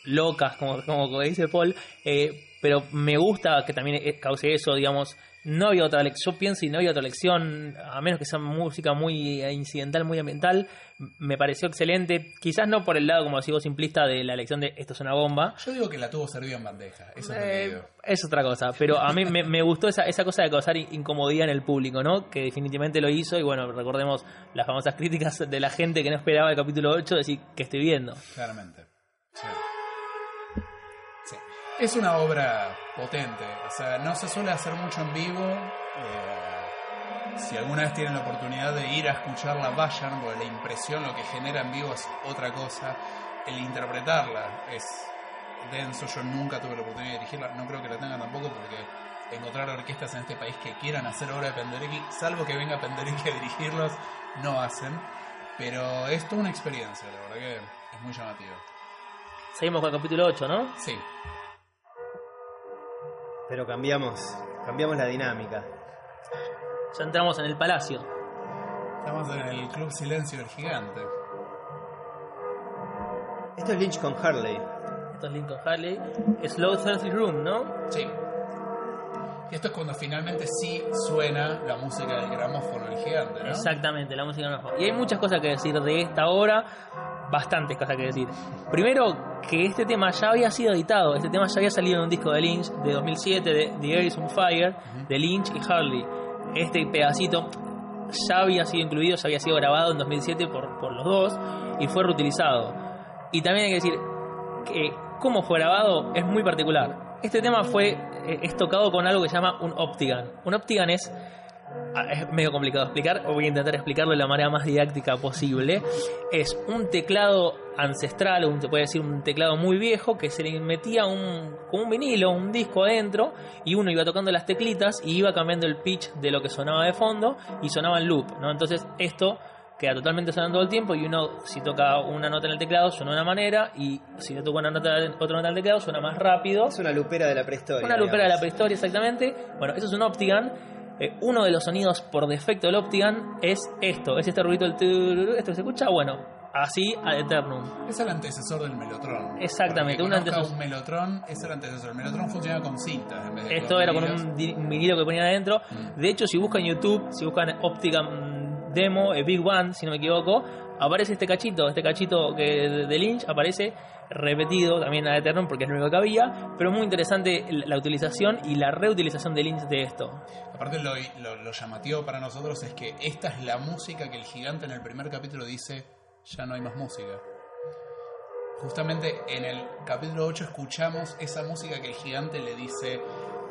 locas, como, como dice Paul. eh, pero me gusta que también eh, cause eso, digamos. No había otra lección, yo pienso y no había otra lección, a menos que sea música muy eh, incidental, muy ambiental, me pareció excelente. Quizás no por el lado, como digo, simplista de la elección de esto es una bomba, Yo digo que la tuvo servida en bandeja, eso es lo que eh, digo. es otra cosa, pero a mí me, me gustó esa, esa cosa de causar in- incomodidad en el público, ¿no? Que definitivamente lo hizo y bueno, recordemos las famosas críticas de la gente que no esperaba el capítulo 8, decir que estoy viendo. Claramente. Sí. Es una obra potente. O sea, no se suele hacer mucho en vivo. Eh, si alguna vez tienen la oportunidad de ir a escucharla, vayan, porque la impresión, lo que genera en vivo es otra cosa. El interpretarla es denso. Yo nunca tuve la oportunidad de dirigirla. No creo que la tengan tampoco, porque encontrar orquestas en este país que quieran hacer obra de Penderecki, salvo que venga Penderecki a dirigirlos, no hacen. Pero es toda una experiencia, la verdad que es muy llamativo. Seguimos con el capítulo 8, ¿no? Sí, Pero cambiamos, cambiamos la dinámica. Ya entramos en el palacio. estamos en el Club Silencio del Gigante. Esto es Lynch con Harley. Esto es Lincoln Harley. Slow Thirsty Room, ¿no? Sí. Y esto es cuando finalmente sí suena la música del gramófono del gigante, ¿no? Exactamente, la música no Y hay muchas cosas que decir de esta obra, bastantes cosas que decir. Primero, que este tema ya había sido editado, este tema ya había salido en un disco de Lynch de 2007, de The Air is on Fire, de Lynch y Harley. Este pedacito ya había sido incluido, ya había sido grabado en 2007 por, por los dos y fue reutilizado. Y también hay que decir que cómo fue grabado es muy particular. Este tema fue eh, es tocado con algo que se llama un Optigan. Un Optigan es es medio complicado de explicar, voy a intentar explicarlo de la manera más didáctica posible. Es un teclado ancestral, un, se puede decir un teclado muy viejo, que se le metía un, como un vinilo, un disco adentro, y uno iba tocando las teclitas y iba cambiando el pitch de lo que sonaba de fondo y sonaba en loop. ¿no? Entonces esto queda totalmente sonando todo el tiempo y uno si toca una nota en el teclado suena de una manera y si le toca una nota, otra nota en el teclado suena más rápido. Es una lupera de la prehistoria. Una lupera de la prehistoria, exactamente. Bueno, eso es un Optigan. Eh, uno de los sonidos por defecto del Optigan es esto, es este ruido del esto se escucha, bueno, así ad eternum. Es el antecesor del melotron. Exactamente, un antecesor. un melotron es el antecesor. El melotron funcionaba con cintas en vez de Esto era con un, un vinilo que ponían adentro. Mm. De hecho, si buscan en YouTube, si buscan Optigan Demo, eh, Big One, si no me equivoco, aparece este cachito, este cachito que de, de Lynch aparece repetido también ad eternum porque es lo único que había, pero muy interesante la, utilización y la reutilización de Lynch de esto. Aparte lo, llamativo para nosotros es que esta es la música que el gigante en el primer capítulo dice, ya no hay más música. Justamente en el capítulo 8 escuchamos esa música que el gigante le dice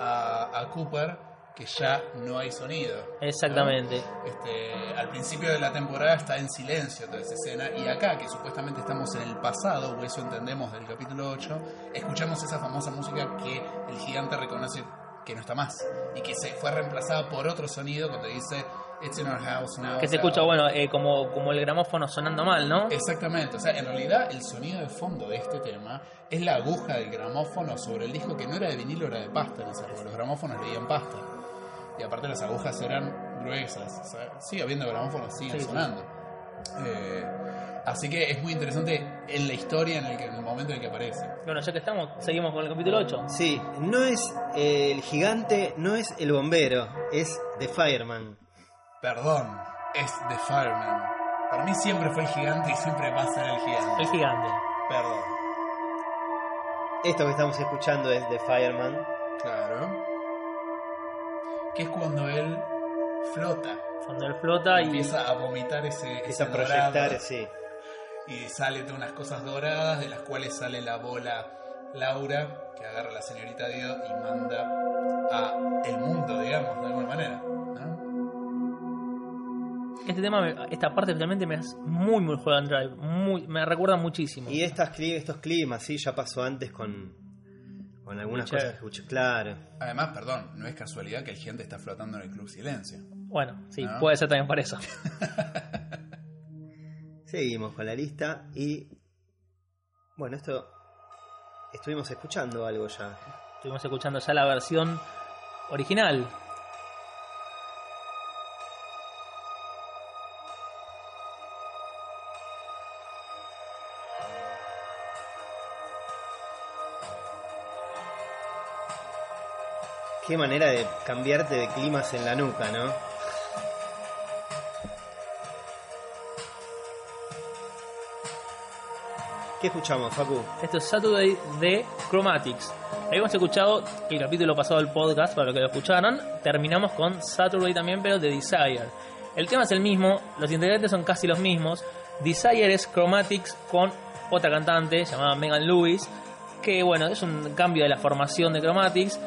a, a Cooper que ya no hay sonido. ¿no? Exactamente. Este, al principio de la temporada está en silencio toda esa escena y acá, que supuestamente estamos en el pasado, o eso entendemos del capítulo 8, escuchamos esa famosa música que el gigante reconoce que no está más y que se fue reemplazada por otro sonido cuando dice It's in our house now. Que o se sea, escucha, bueno, eh, como, como el gramófono sonando mal, ¿no? Exactamente, o sea, en realidad el sonido de fondo de este tema es la aguja del gramófono sobre el disco que no era de vinilo, era de pasta en época. Los gramófonos leían pasta. Y aparte las agujas eran gruesas. O sea, sigue habiendo gramófonos, siguen Sí, sí. sonando. Eh, así que es muy interesante en la historia, en el, que- en el momento en el que aparece. Bueno, ya que estamos, seguimos con el capítulo 8. Sí, no es eh, el gigante, no es el bombero, es The Fireman. Perdón, es The Fireman. Para mí siempre fue el gigante y siempre va a ser el gigante. El gigante. Perdón. Esto que estamos escuchando es de Fireman. Claro. Que es cuando él flota. Cuando él flota y Empieza a vomitar ese, ese Empieza a proyectar, dorado, sí. y sale de unas cosas doradas de las cuales sale la bola Laura que agarra a la señorita Dio y manda a el mundo, digamos, de alguna manera. ¿no? este tema, esta parte especialmente me hace muy, muy Juego and Drive. Muy, me recuerda muchísimo. Y estas, estos climas, sí, ya pasó antes con, con algunas cosas que escuché. Claro. Además, perdón, no es casualidad que el gente está flotando en el Club Silencio. Bueno, sí, ¿No? puede ser también para eso. Seguimos con la lista y. Bueno, esto. Estuvimos escuchando algo ya. Estuvimos escuchando ya la versión original. Qué manera de cambiarte de climas en la nuca, ¿no? ¿Qué escuchamos, Facu? Esto es Saturday de Chromatics. Habíamos escuchado el capítulo pasado del podcast, para los que lo escucharon. Terminamos con Saturday también, pero de Desire. El tema es el mismo, los integrantes son casi los mismos. Desire es Chromatics con otra cantante llamada Megan Lewis, que bueno, es un cambio de la formación de Chromatics.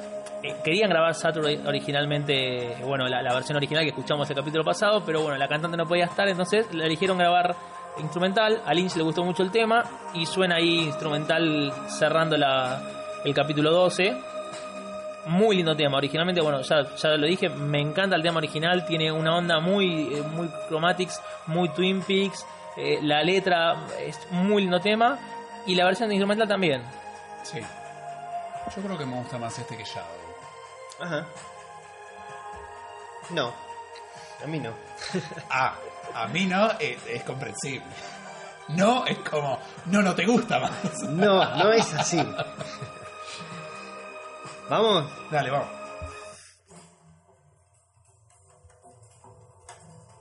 Eh, querían grabar Saturday originalmente, bueno, la, la versión original que escuchamos el capítulo pasado, pero bueno, la cantante no podía estar, entonces le eligieron grabar instrumental. A Lynch le gustó mucho el tema y suena ahí instrumental cerrando la, el capítulo 12. Muy lindo tema. Originalmente, bueno, ya, lo dije, me encanta el tema original. Tiene una onda muy, eh, muy Chromatics, muy Twin Peaks. eh, la letra es muy lindo tema. Y la versión instrumental también. Sí. Yo creo que me gusta más este que Shadow. Ajá. No. A mí no. Ah, a mí no, es, es comprensible. No, es como, no, no te gusta más. No, no es así. Vamos. Dale, vamos.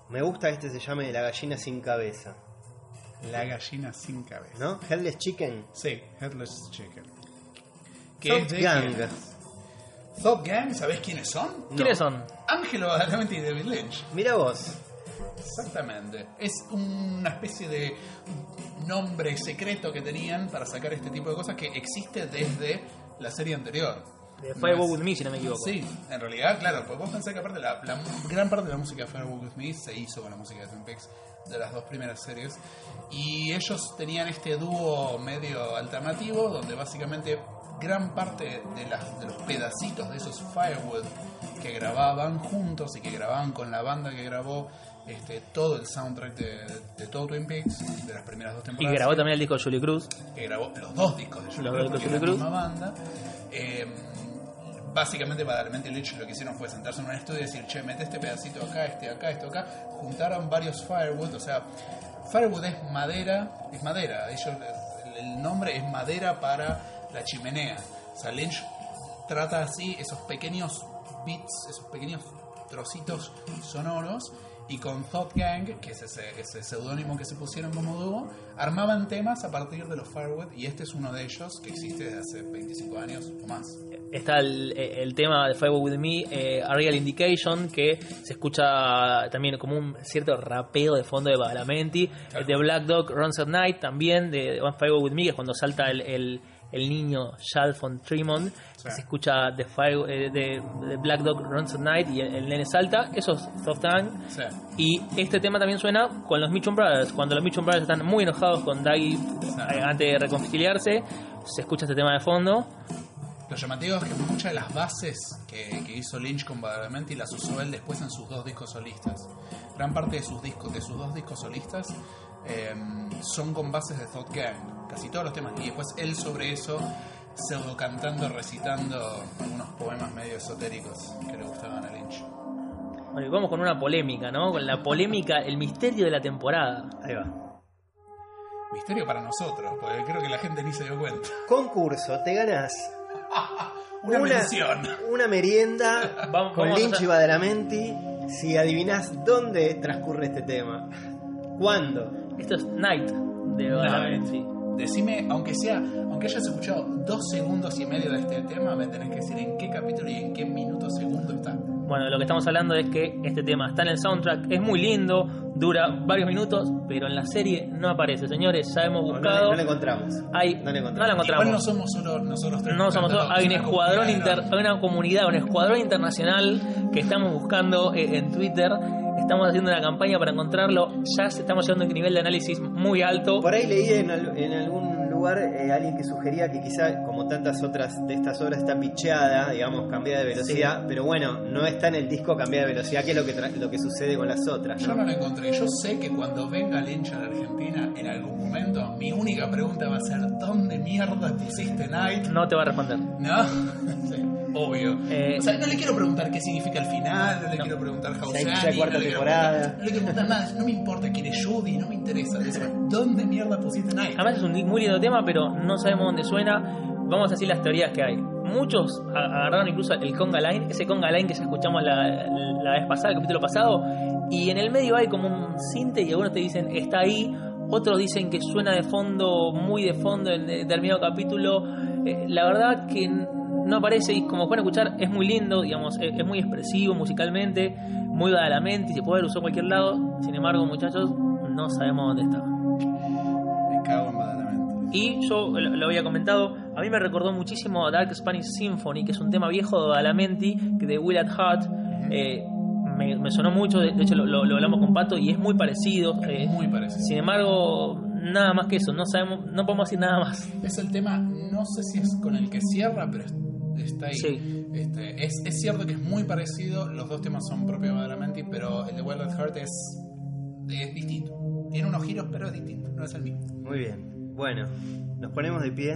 Me gusta que este se llame La gallina sin cabeza. La gallina sin cabeza. ¿No? Headless Chicken. Sí, Headless Chicken. ¿Qué Top es de Gang. Top Gang, ¿sabés quiénes son? ¿Quiénes son? Ángelo Badalamenti y David Lynch. Mira vos. Exactamente. Es una especie de nombre secreto que tenían para sacar este tipo de cosas que existe desde la serie anterior. De Firewalk With Me, si no me equivoco. Sí, en realidad, claro, pues vos pensás que aparte la, la gran parte de la música de Firewalk With Me se hizo con la música de Twin Peaks de las dos primeras series y ellos tenían este dúo medio alternativo donde básicamente gran parte de, las, de los pedacitos de esos Firewood que grababan juntos y que grababan con la banda que grabó este, todo el soundtrack de, de todo Twin Peaks de las primeras dos Y temporadas grabó también el disco de Julie Cruz. que grabó los dos discos de Julie Los Cruz, de la misma banda. Eh, básicamente, Badalamenti y Lynch lo que hicieron fue sentarse en un estudio y decir, che, mete este pedacito acá, este acá, esto acá. Juntaron varios firewood, o sea, firewood es madera, es madera. Ellos, el- el nombre es madera para la chimenea. O sea, Lynch trata así esos pequeños bits, esos pequeños trocitos sonoros y con Thought Gang, que es ese, ese seudónimo que se pusieron como dúo, armaban temas a partir de los Firewood y este es uno de ellos que existe desde hace 25 años o más. Está el, el tema de Firewalk With Me, eh, A Real Indication, que se escucha también como un cierto rapeo de fondo de Badalamenti. El de Black Dog Runs at Night también, de One Firewalk With Me, que es cuando salta el, el, el niño Charles von Tremont. que Se escucha de, Fire, eh, de, de Black Dog Runs at Night y el, el nene salta. Eso es Soft sea, Y este tema también suena con los Mitchum Brothers. Cuando los Mitchum Brothers están muy enojados con Daggy eh, antes de reconciliarse, se escucha este tema de fondo. lo llamativo es que muchas de las bases que, que hizo Lynch con Badalamenti las usó él después en sus dos discos solistas. Gran parte de sus discos, de sus dos discos solistas, eh, son con bases de Thought Gang, casi todos los temas. Y después él sobre eso, pseudo cantando, recitando algunos poemas medio esotéricos que le gustaban a Lynch. Bueno, y vamos con una polémica, ¿no? Con la polémica, el misterio de la temporada. Ahí va. Misterio para nosotros, porque creo que la gente ni se dio cuenta. Concurso, te ganás Una, mención. una merienda Vamos- con vamos Lynch y Badalamenti si adivinás dónde transcurre este tema. ¿Cuándo? Esto es Night de Badalamenti. Decime, aunque sea, aunque hayas escuchado dos segundos y medio de este tema, me tenés que decir en qué capítulo y en qué minuto segundo está. Bueno, lo que estamos hablando es que este tema está en el soundtrack, es muy lindo, dura varios minutos, pero en la serie no aparece. Señores, ya hemos No, no, buscado. no lo encontramos. hay, no lo encontramos. la Igual encontramos. no somos solo nosotros tres. No somos solo- hay un una escuadrón comunidad inter, hay una comunidad, un escuadrón internacional que estamos buscando eh, en Twitter. Estamos haciendo una campaña para encontrarlo. Ya estamos llegando a un nivel de análisis muy alto. Por ahí leí en, al- en algún lugar eh, alguien que sugería que quizá, como tantas otras de estas obras, está picheada, digamos, cambiada de velocidad, pero bueno, no está en el disco cambiada de velocidad, que es lo que, tra- lo que sucede con las otras. Yo ¿no? lo encontré. Yo sé que cuando venga Lynch a la Argentina, en algún momento, mi única pregunta va a ser: ¿dónde mierda pusiste Night? No te va a responder. ¿No? Sí, obvio. Eh, o sea, no le quiero preguntar qué significa el final, no le No. quiero preguntar Annie, cuarta no le temporada. no le quiero preguntar nada. No me importa quién es Judy, no me interesa. ¿Dónde mierda pusiste Night? Además es un muy lindo tema, pero no sabemos dónde suena. Vamos a decir las teorías que hay. Muchos agarraron incluso el conga line, ese conga line que ya escuchamos la, la vez pasada, el capítulo pasado, y en el medio hay como un cinte y algunos te dicen está ahí, otros dicen que suena de fondo, muy de fondo en determinado capítulo. Eh, la verdad que no aparece y como pueden escuchar es muy lindo, digamos, es, es muy expresivo musicalmente, muy mente y se puede usar en cualquier lado. Sin embargo, muchachos, no sabemos dónde está. Me cago en Badalamenti. Y yo lo, lo había comentado, a mí me recordó muchísimo a Dark Spanish Symphony, que es un tema viejo de Badalamenti, que de Willard Hart. eh, me, me sonó mucho, de, de hecho lo, lo- lo hablamos con Pato y es muy parecido. eh, Muy parecido. sin embargo, nada más que eso, no sabemos, no podemos decir nada más. Es el tema, no sé si es con el que cierra, pero es- está ahí. Sí. Este, es, es cierto que es muy parecido, los dos temas son propios de Badalamenti, pero el de Wild at Heart es, es distinto. Tiene unos giros, pero es distinto, no es el mismo. Muy bien. Bueno, nos ponemos de pie.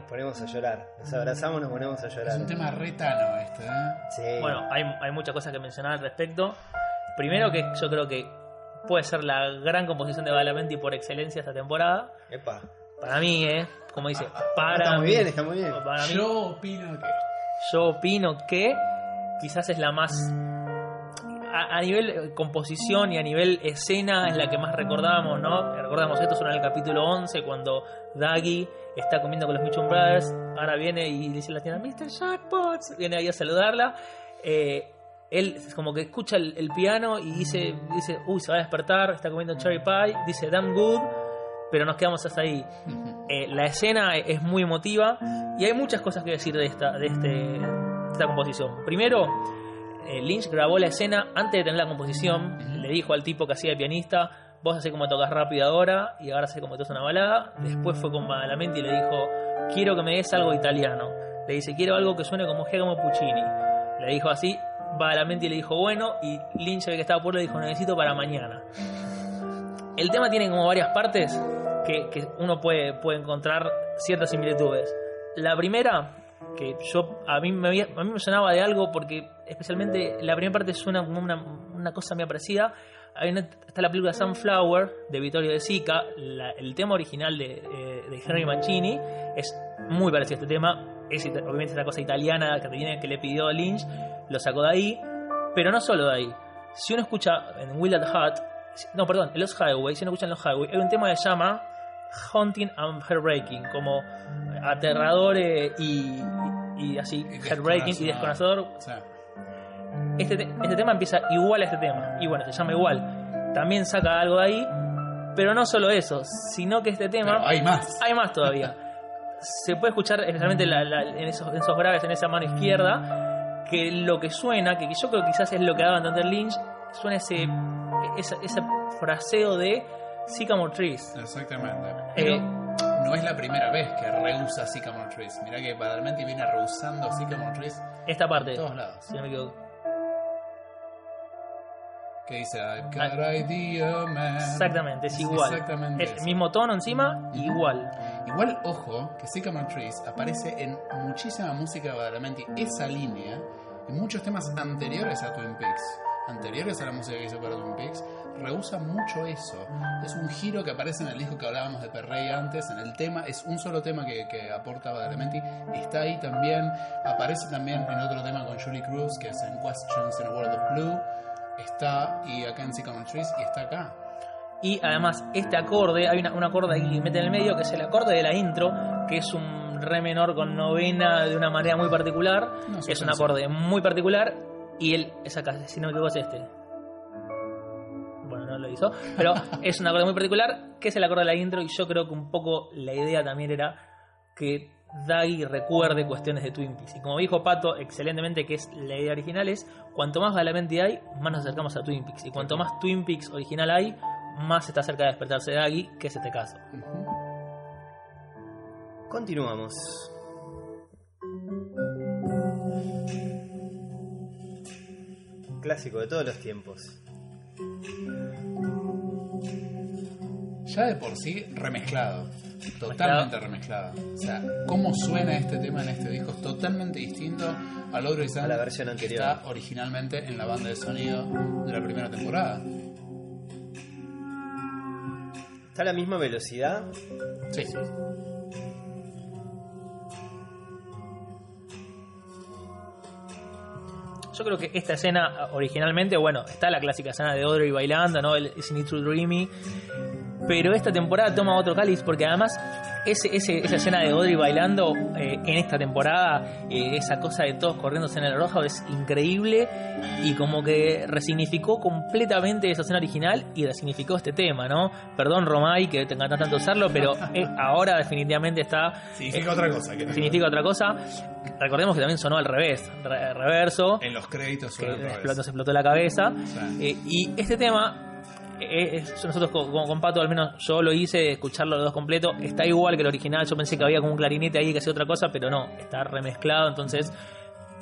Nos ponemos a llorar. Nos abrazamos, nos ponemos a Es llorar. un tema retano este, ¿eh? Sí. Bueno, hay, hay muchas cosas que mencionar al respecto. Primero que yo creo que puede ser la gran composición de Badalamenti por excelencia esta temporada. Epa. Para mí, ¿eh? Como dice, para está muy mí. bien, está muy bien. Para mí, Yo opino que yo opino que quizás es la más a, a nivel eh, composición y a nivel escena es la que más recordamos, ¿no? Recordamos esto suena en el capítulo 11 cuando Daggy está comiendo con los Mitchum Brothers, ahora viene y dice la tienda Mr. Jackpots, viene ahí a saludarla. Eh, él es como que escucha el, el piano y dice, dice, uy, se va a despertar, está comiendo cherry pie, dice damn good, pero nos quedamos hasta ahí. Eh, la escena es muy emotiva y hay muchas cosas que decir de esta, de este, de esta composición. Primero, Lynch grabó la escena antes de tener la composición. Le dijo al tipo que hacía de pianista: Vos hacés como tocas rápido ahora y ahora hacés como tocas una balada. Después fue con Badalamenti y le dijo: Quiero que me des algo italiano. Le dice: Quiero algo que suene como Giacomo Puccini. Le dijo así. Badalamenti le dijo: Bueno. Y Lynch, ve que estaba por le dijo: Necesito para mañana. El tema tiene como varias partes que, que uno puede, puede encontrar ciertas similitudes. La primera, que yo a mí me, a mí me sonaba de algo porque especialmente la primera parte suena como una, una cosa muy parecida. Una- está la película Sunflower de Vittorio De Sica, la- el tema original de, eh, de Henry Mancini es muy parecido a este tema. Es obviamente esta cosa italiana que, tiene- que le pidió Lynch, lo sacó de ahí, pero no solo de ahí. Si uno escucha en Will at Heart, no, perdón, en Los Highway, si uno escucha en Los Highway, hay un tema que se llama Haunting and Heartbreaking, como aterrador eh, y, y así, heartbreaking y desconocedor. O sea, Este, te- este tema empieza igual a este tema, y bueno, se llama igual. También saca algo de ahí, pero no solo eso, sino que este tema... pero hay más. Hay más todavía. Se puede escuchar especialmente la- la- en, esos, en esos graves en esa mano izquierda que lo que suena, que yo creo que quizás es lo que daba entender Lynch, suena ese, ese, ese fraseo de Sycamore Trees. Exactamente. Eh, Pero no es la primera vez que rehúsa Sycamore Trees. Mirá que Badalamenti viene rehusando Sycamore Trees esta parte, en todos lados. si no me equivoco. Que dice, I've got idea, man. Exactamente, es igual. Exactamente Es el mismo tono encima, igual. Igual, ojo, que Sycamore Trees aparece en muchísima música de Badalamenti. Esa línea, en muchos temas anteriores a Twin Peaks. anteriores a la música que hizo para Twin Peaks, rehúsa mucho eso. Es un giro que aparece en el disco que hablábamos de Perrey antes, en el tema, es un solo tema que, que aporta Badalamenti, está ahí también, aparece también en otro tema con Julie Cruz, que es en Questions in a World of Blue, está, y acá en Sycamore Trees, y está acá. Y además, este acorde, hay una, un acorde ahí que mete en el medio, que es el acorde de la intro, que es un re menor con novena de una manera muy particular. No es un acorde muy particular. Y él, es acá, si no me equivoco, es este. Bueno, no lo hizo. Pero es un acorde muy particular, que es el acorde de la intro. Y yo creo que un poco la idea también era que Daggy recuerde cuestiones de Twin Peaks. Y como dijo Pato excelentemente, que es la idea original, es cuanto más Badalamenti hay, más nos acercamos a Twin Peaks. Y cuanto más Twin Peaks original hay, más está cerca de despertarse Daggy, que es este caso. Continuamos. Clásico de todos los tiempos. Ya de por sí remezclado. Totalmente remezclado. O sea, cómo suena este tema en este disco es totalmente distinto al Sand A la versión que está originalmente en la banda de sonido de la primera temporada. Está a la misma velocidad. Sí. Yo creo que esta escena originalmente, bueno, está la clásica escena de Audrey bailando, ¿no? El Isn't It Too Dreamy. Pero esta temporada toma otro cáliz porque además ese, ese- esa escena de Audrey bailando eh, en esta temporada, eh, esa cosa de todos corriéndose en el rojo es increíble y como que resignificó completamente esa escena original y resignificó este tema, ¿no? Perdón Romay que te encanta tanto usarlo, pero eh, ahora definitivamente está Significa otra cosa. Que significa otra cosa. Recordemos que también sonó al revés, re- reverso En los créditos que explotó, se explotó la cabeza. Eh, y este tema, eh, es- nosotros con, con- Pato, al menos yo lo hice, escucharlo los dos completo, está igual que el original. Yo pensé que había como un clarinete ahí que hacía otra cosa, pero no, está remezclado, entonces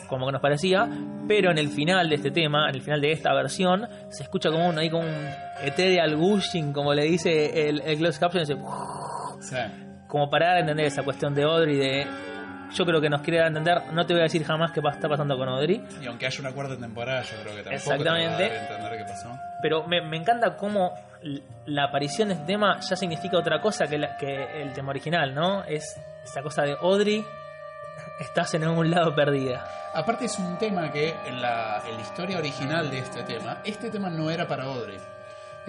como que nos parecía, pero en el final de este tema, en el final de esta versión, se escucha como un, ahí como un ethereal gushing, como le dice el, el closed caption, Sí. como para entender esa cuestión de Audrey, de yo creo que nos quiere dar a entender, no te voy a decir jamás qué está pasando con Audrey, Y aunque haya una cuarta temporada, yo creo que tampoco Exactamente. te va a dar a entender qué pasó. Pero me, me encanta cómo la aparición de este tema ya significa otra cosa que, la- que el tema original, ¿no? Es esa cosa de Audrey, estás en un lado perdida. Aparte es un tema que en la, en la historia original de este tema, este tema no era para Audrey.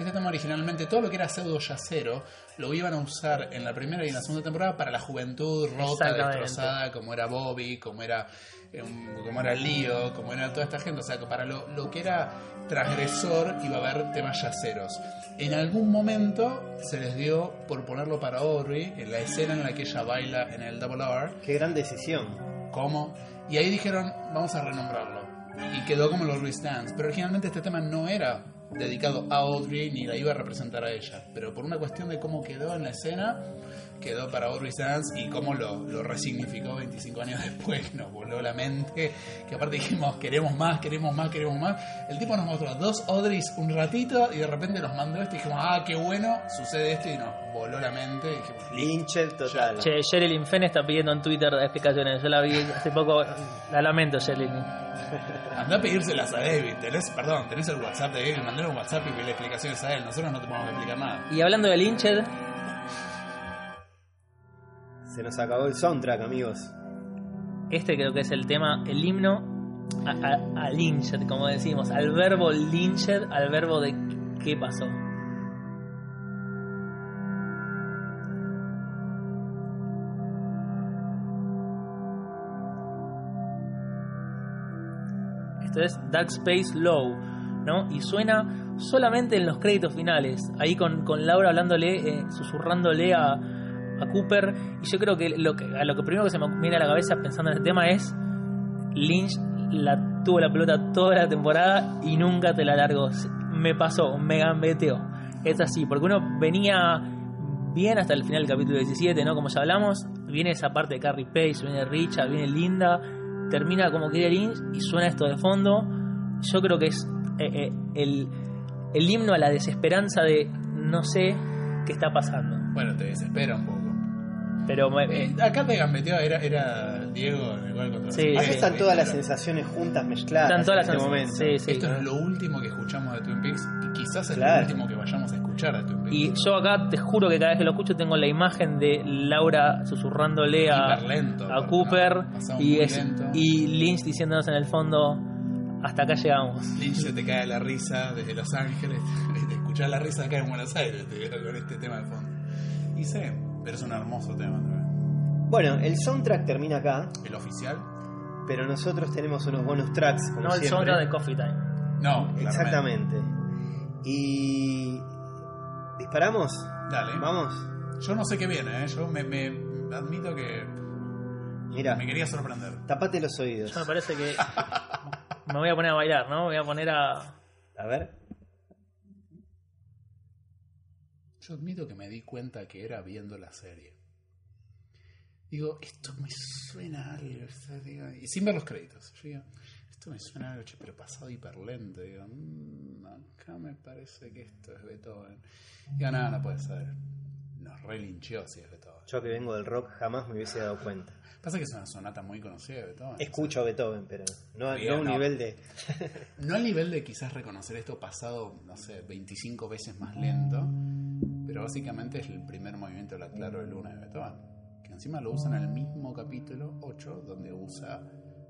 Este tema originalmente, todo lo que era pseudo yacero, lo iban a usar en la primera y en la segunda temporada para la juventud rota, destrozada, como era Bobby, como era, eh, como era Leo, como era toda esta gente. O sea, que para lo, lo que era transgresor iba a haber temas yaceros. En algún momento se les dio por ponerlo para Audrey, en la escena en la que ella baila en el Double R, Qué gran decisión. ¿Cómo? Y ahí dijeron, vamos a renombrarlo. Y quedó como los Audrey Stands. Pero originalmente este tema no era dedicado a Audrey ni la iba a representar a ella. Pero por una cuestión de cómo quedó en la escena, quedó para Audrey Stands y cómo lo, lo resignificó 25 años después, nos voló la mente. Que aparte dijimos, queremos más, queremos más, queremos más. El tipo nos mostró dos Audreys un ratito y de repente nos mandó esto y dijimos, ah, qué bueno, sucede esto y nos voló la mente. Y dijimos, total. Che, Sherilyn Fenn está pidiendo en Twitter explicaciones. Yo la vi hace poco, la lamento, Sherilyn. Anda a pedírselas a David. Tenés, perdón, tenés el WhatsApp de David. Mandale un WhatsApp y pedirle explicaciones a él. Nosotros no te podemos explicar nada. Y hablando de Lynched, Se nos acabó el soundtrack, amigos. este creo que es el tema, el himno a, a, a Lynched, como decimos, al verbo Lynched, al verbo de qué pasó. Esto es Dark Space Low, ¿no? Y suena solamente en los créditos finales, ahí con, con Laura hablándole, eh, susurrándole a, a Cooper. Y yo creo que lo, que a lo que primero que se me viene a la cabeza pensando en este tema es Lynch la tuvo la pelota toda la temporada y nunca te la largó. Me pasó, me gambeteó. Es así, porque uno venía bien hasta el final del capítulo 17, ¿no? Como ya hablamos, viene esa parte de Carrie Pace, viene Richard, viene Linda, termina como quería Lynch y suena esto de fondo. Yo creo que es eh, eh, el, el himno a la desesperanza de no sé qué está pasando. Bueno, te desespera un poco. Pero me- Eh, acá te gambeteaba, era, era Diego en el gol contra Sí, Acá sí. están todas las sensaciones juntas mezcladas están todas en las este momento. Sí, sí. Esto es lo último que escuchamos de Twin Peaks y quizás es Claro. lo último que vayamos a escuchar de Twin Peaks. Y yo acá te juro que cada vez que lo escucho tengo la imagen de Laura susurrándole a, Cooper y, es- Lynch diciéndonos en el fondo, hasta acá llegamos. Lynch se te cae la risa desde Los Ángeles, escuchar la risa acá en Buenos Aires con este tema de fondo. Y sé, pero es un hermoso tema también. Bueno, el soundtrack termina acá, ¿El oficial? pero nosotros tenemos unos bonus tracks, como No el siempre. soundtrack de Coffee Time. No, claramente. Exactamente. Y... ¿Disparamos? Dale. ¿Vamos? Yo no sé qué viene, ¿eh? yo me, me admito que Mira, me quería sorprender. tapate los oídos. Yo me parece que me voy a poner a bailar, ¿no? Me voy a poner a... A ver. Yo admito que me di cuenta que era viendo la serie. Digo, esto me suena a algo. Y sin ver los créditos. Yo digo, esto me suena a algo, pero pasado hiperlento. Digo, "Mm, acá me parece que esto es Beethoven. Digo, nada, no puede ser. Nos relincheó si es Beethoven. Yo que vengo del rock jamás me hubiese dado cuenta. Pasa que es una sonata muy conocida de Beethoven. Escucho a Beethoven, pero no, Bien, no a un no. nivel de... No al nivel de quizás reconocer esto pasado, no sé, 25 veces más lento, pero básicamente es el primer movimiento de la Claro de Luna de Beethoven, que encima lo usa en el mismo capítulo 8, donde usa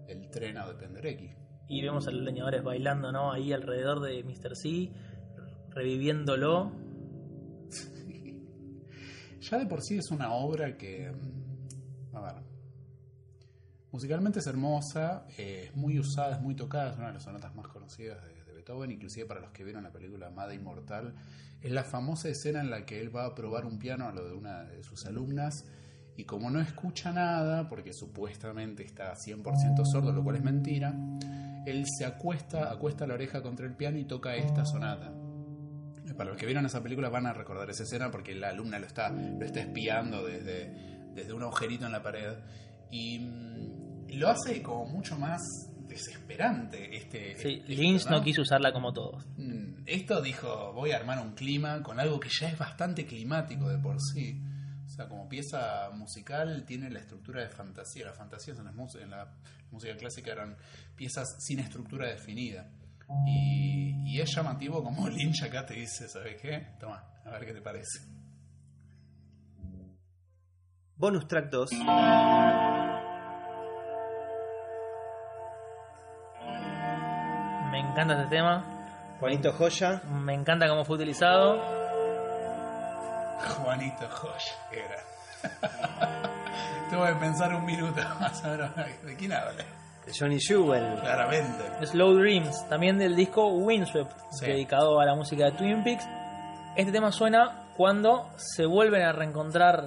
el tren de Penderecki. Y vemos a los leñadores bailando, ¿no? Ahí alrededor de Mr. C, reviviéndolo. Ya de por sí es una obra que, mm, a ver, musicalmente es hermosa, eh, es muy usada, es muy tocada, es una de las sonatas más conocidas de Inclusive para los que vieron la película Amada Inmortal, es la famosa escena en la que él va a probar un piano a lo de una de sus alumnas y como no escucha nada, porque supuestamente está 100% sordo, lo cual es mentira, él se acuesta, acuesta la oreja contra el piano y toca esta sonata. Para los que vieron esa película van a recordar esa escena porque la alumna lo está, lo está espiando desde, desde un agujerito en la pared. Y mm, lo hace como mucho más desesperante este. Sí, este- Lynch no quiso usarla como todos. Mm, Esto dijo, voy a armar un clima con algo que ya es bastante climático de por sí. O sea, como pieza musical tiene la estructura de fantasía. Las fantasías en la, mus- en la música clásica eran piezas sin estructura definida. Y, y es llamativo como Lynch acá te dice, ¿sabes qué? Toma, a ver qué te parece. Bonus track 2. Me encanta este tema. Juanito Joya. Me encanta cómo fue utilizado. Juanito Joya era. Tengo que pensar un minuto más a ver de quién habla. Johnny Jewel. Claramente. Slow Dreams, también del disco Windswept, Sí. dedicado a la música de Twin Peaks. Este tema suena cuando se vuelven a reencontrar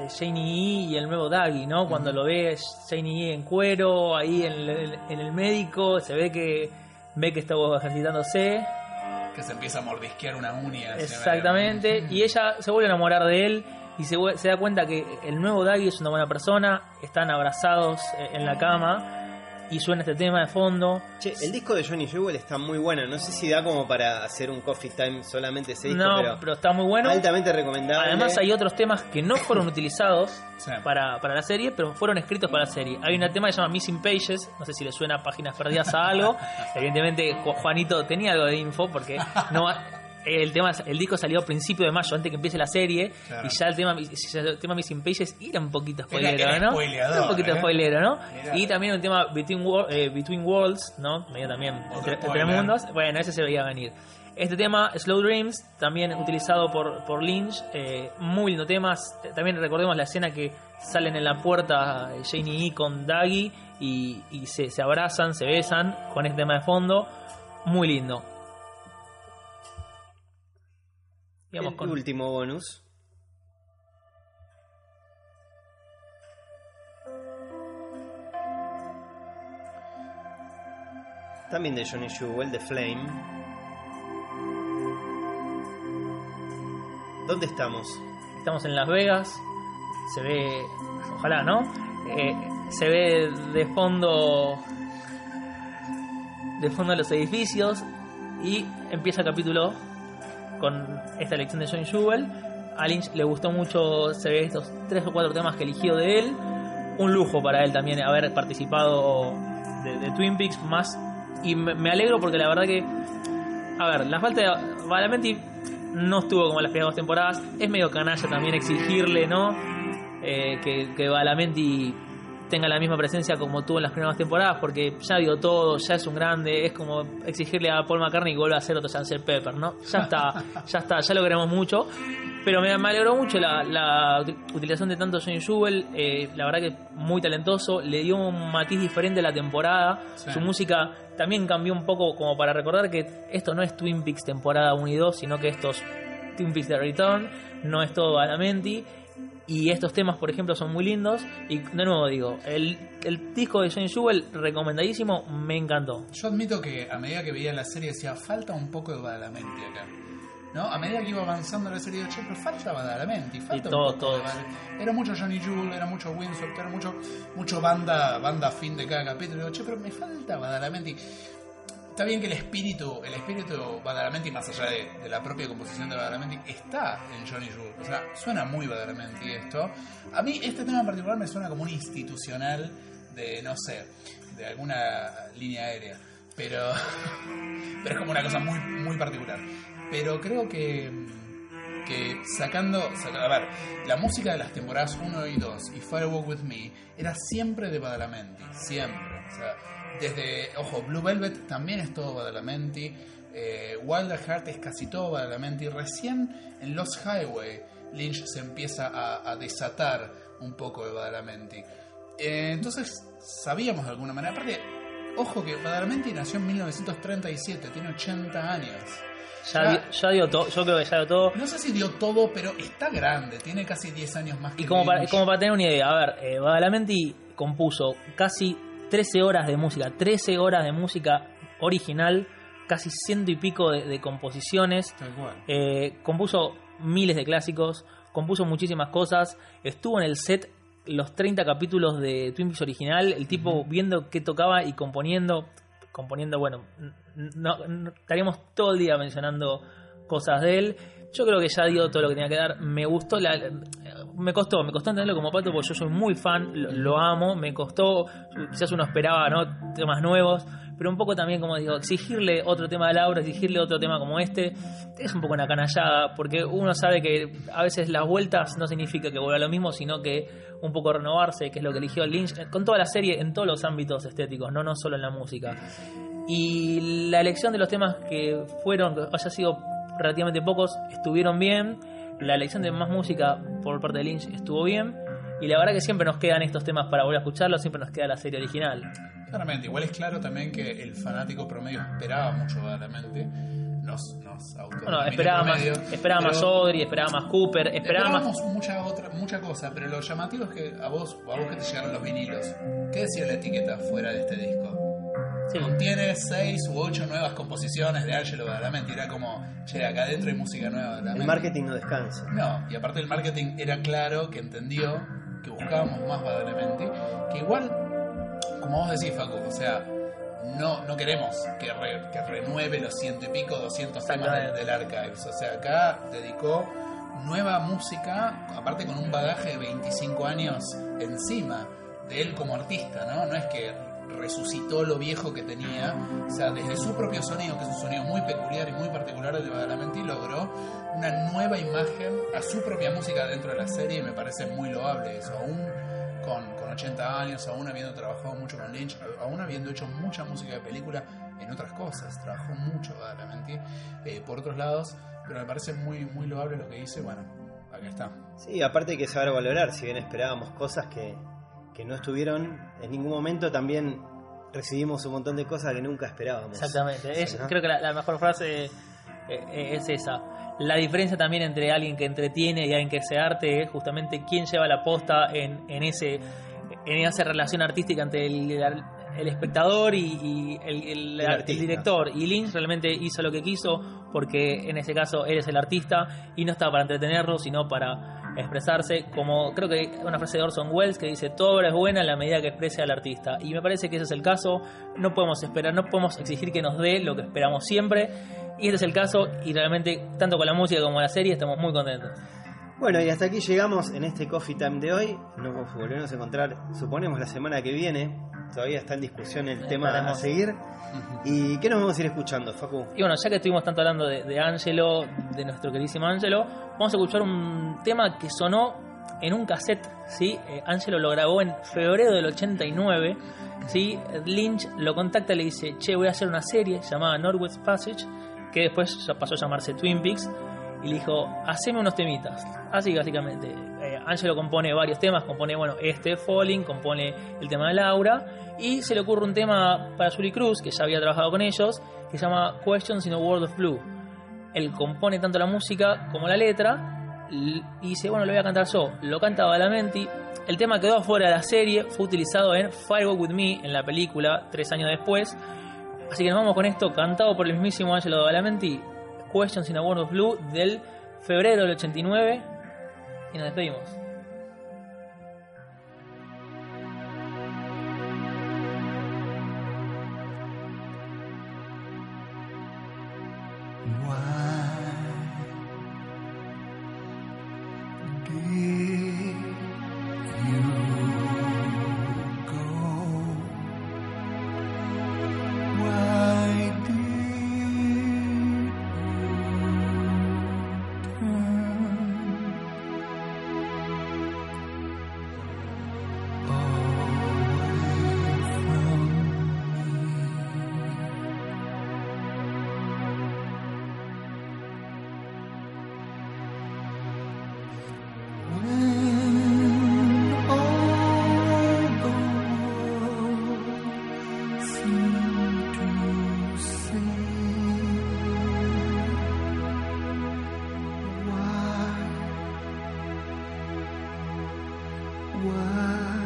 eh, Janie E y el nuevo Daggy, ¿no? Cuando lo ve Janie E en cuero, ahí en el, en el médico, se ve que ve que está ejercitándose. Que se empieza a mordisquear una uña. Exactamente. Y ella se vuelve a enamorar de él y se, se da cuenta que el nuevo Daggy es una buena persona. Están abrazados eh, en la cama y suena este tema de fondo. Che, el disco de Johnny Jewel está muy bueno. No sé si da como para hacer un coffee time solamente ese disco, No, pero, pero está muy bueno. altamente recomendable. Además hay otros temas que no fueron utilizados para, para la serie, pero fueron escritos para la serie. Hay un tema que se llama Missing Pages, no sé si le suena Páginas Perdidas a algo. Evidentemente Ju- Juanito tenía algo de info porque no el tema el disco salió a principio de mayo, antes que empiece la serie, Claro. y ya el tema ya el tema Missing Pages era un poquito spoilero, era ¿no? Era un poquito ¿eh? spoilero, ¿no? Y también un tema Between, Wor- eh, Between Worlds, ¿no? Medio también entre, entre mundos. Bueno, ese se veía venir. Este tema, Slow Dreams, también utilizado por, por Lynch, eh, muy lindo tema. También recordemos la escena que salen en la puerta eh, Janie E con Daggy y, y se, se abrazan, se besan con este tema de fondo. Muy lindo. Y vamos el con- último bonus. También de Johnny Jewel, de Flame. ¿Dónde estamos? Estamos en Las Vegas. Se ve, ojalá, ¿no? Eh, se ve de fondo, de fondo los edificios y empieza el capítulo con esta elección de John Jewel a Lynch le gustó mucho se ve estos tres o cuatro temas que eligió de él. Un lujo para él también haber participado de, Twin Peaks más. Y me, alegro porque la verdad que. A ver, la falta de Badalamenti no estuvo como las primeras dos temporadas. Es medio canalla también exigirle, ¿no? Eh, que, que tenga la misma presencia como tuvo en las primeras temporadas, porque ya dio todo, ya es un grande, es como exigirle a Paul McCartney que vuelva a hacer otro Sunset Pepper, ¿no? Ya está, ya está, ya lo queremos mucho. Pero me, me alegró mucho la, la utilización de tanto Johnny Jewel, eh, la verdad que muy talentoso, le dio un matiz diferente a la temporada, Sí. su música también cambió un poco como para recordar que esto no es Twin Peaks temporada 1 y 2, sino que esto es Twin Peaks The Return, no es todo Badalamenti. Y estos temas, por ejemplo, son muy lindos. Y de nuevo digo, el, el disco de Johnny Jewel, recomendadísimo, me encantó. Yo admito que a medida que veía la serie decía, falta un poco de Badalamenti acá. ¿No? A medida que iba avanzando la serie, che, pero falta Badalamenti, falta Y todo, un poco de todo. Era mucho Johnny Jewel, era mucho Windsor, era mucho, mucho banda, banda fin de cada capítulo. Digo, che, pero me falta Badalamenti. Está bien que el espíritu, el espíritu Badalamenti, más allá de, la propia composición de Badalamenti, está en Johnny Jewel. O sea, suena muy Badalamenti esto. A mí este tema en particular me suena como un institucional de, no sé, de alguna línea aérea. Pero, pero es como una cosa muy, muy particular. Pero creo que, que sacando, saca- a ver, la música de las temporadas 1 y 2 y Firewalk With Me era siempre de Badalamenti, siempre. Desde, ojo, Blue Velvet también es todo Badalamenti, eh, Wilder Heart es casi todo Badalamenti, recién en Lost Highway Lynch se empieza a, a desatar un poco de Badalamenti. Eh, entonces sabíamos de alguna manera, aparte, ojo que Badalamenti nació en 1937, tiene 80 años. Ya, Ya. dio, ya dio todo, yo creo que ya dio todo. No sé si dio todo, pero está grande, tiene casi 10 años más que Y como para, como para tener una idea, a ver, eh, Badalamenti compuso casi 13 horas de música, 13 horas de música original, casi ciento y pico de, de composiciones, eh, compuso miles de clásicos, compuso muchísimas cosas, estuvo en el set los 30 capítulos de Twin Peaks original, el tipo viendo qué tocaba y componiendo, componiendo, bueno, no, no- estaríamos todo el día mencionando cosas de él. Yo creo que ya dio todo lo que tenía que dar. Me gustó la, me costó, me costó entenderlo como pato porque yo soy muy fan, lo, amo, me costó, quizás uno esperaba, ¿no? temas nuevos, pero un poco también como digo, exigirle otro tema de Laura, exigirle otro tema como este, es un poco una canallada, porque uno sabe que a veces las vueltas no significa que vuelva a lo mismo, sino que un poco renovarse, que es lo que eligió Lynch, con toda la serie, en todos los ámbitos estéticos, no, no solo en la música. Y la elección de los temas que fueron, haya sido relativamente pocos, estuvieron bien. La elección de más música por parte de Lynch estuvo bien. Y la verdad que siempre nos quedan estos temas para volver a escucharlos, siempre nos queda la serie original. Claramente, igual es claro también que el fanático promedio esperaba mucho Badalamenti. Nos, nos auto Bueno, esperaba más, esperaba más Audrey, esperaba más Cooper, esperaba más... Esperábamos mucha otra mucha cosa, pero lo llamativo es que a vos, a vos que te llegaron los vinilos, ¿qué decía la etiqueta fuera de este disco? Sí. Contiene seis u ocho nuevas composiciones de Angelo Badalamenti. Era como, che, acá adentro hay música nueva de Badalamenti. El marketing no descansa. No, y aparte el marketing era claro, que entendió que buscábamos más Badalamenti, que igual, como vos decís, Facu, o sea, no, no queremos que, re- que renueve los ciento y pico, 200 temas del, del Archives. O sea, acá dedicó nueva música, aparte con un bagaje de 25 años encima de él como artista, ¿no? No es que resucitó lo viejo que tenía, o sea, desde su propio sonido, que es un sonido muy peculiar y muy particular de Badalamenti, logró una nueva imagen a su propia música dentro de la serie me parece muy loable eso, aún con, con 80 años, aún habiendo trabajado mucho con Lynch, aún habiendo hecho mucha música de película en otras cosas, trabajó mucho Badalamenti eh, por otros lados, pero me parece muy, muy loable lo que dice, bueno, acá está. Sí, aparte hay que saber valorar, si bien esperábamos cosas que, que no estuvieron en ningún momento, también recibimos un montón de cosas que nunca esperábamos. Exactamente. Sí, Es- ¿no? Creo que la, la mejor frase eh, eh, es esa. La diferencia también entre alguien que entretiene y alguien que hace arte es justamente quién lleva la posta en, en ese en esa relación artística entre el, el espectador y, y el, director. Y Lynch realmente hizo lo que quiso porque en ese caso él es el artista y no está para entretenerlo, sino para expresarse. Como creo que una frase de Orson Welles que dice: Toda obra es buena en la medida que exprese al artista. Y me parece que ese es el caso. No podemos esperar, no podemos exigir que nos dé lo que esperamos siempre. Y este es el caso, y realmente, tanto con la música como la serie, estamos muy contentos. Bueno, y hasta aquí llegamos en este Coffee Time de hoy. Nos volveremos a encontrar, suponemos, la semana que viene. Todavía está en discusión el tema a seguir. ¿Y qué nos vamos a ir escuchando, Facu? Y bueno, ya que estuvimos tanto hablando de, de Angelo, de nuestro queridísimo Angelo, vamos a escuchar un tema que sonó en un cassette, ¿sí? Eh, Angelo lo grabó en febrero del 89, ¿sí? Lynch lo contacta y le dice, che, voy a hacer una serie llamada Northwest Passage, que después ya pasó a llamarse Twin Peaks, y le dijo, haceme unos temitas. Así básicamente, eh, Angelo compone varios temas, compone, bueno, este Falling, compone el tema de Laura, y se le ocurre un tema para Julie Cruz, que ya había trabajado con ellos, que se llama Questions in a World of Blue. Él compone tanto la música como la letra, y dice, bueno, lo voy a cantar yo. Lo canta Badalamenti. El tema quedó afuera de la serie, fue utilizado en Firewalk With Me, en la película, tres años después. Así que nos vamos con esto, cantado por el mismísimo Angelo Badalamenti, Questions in a World of Blue, del febrero del 89, y nos despedimos. Why?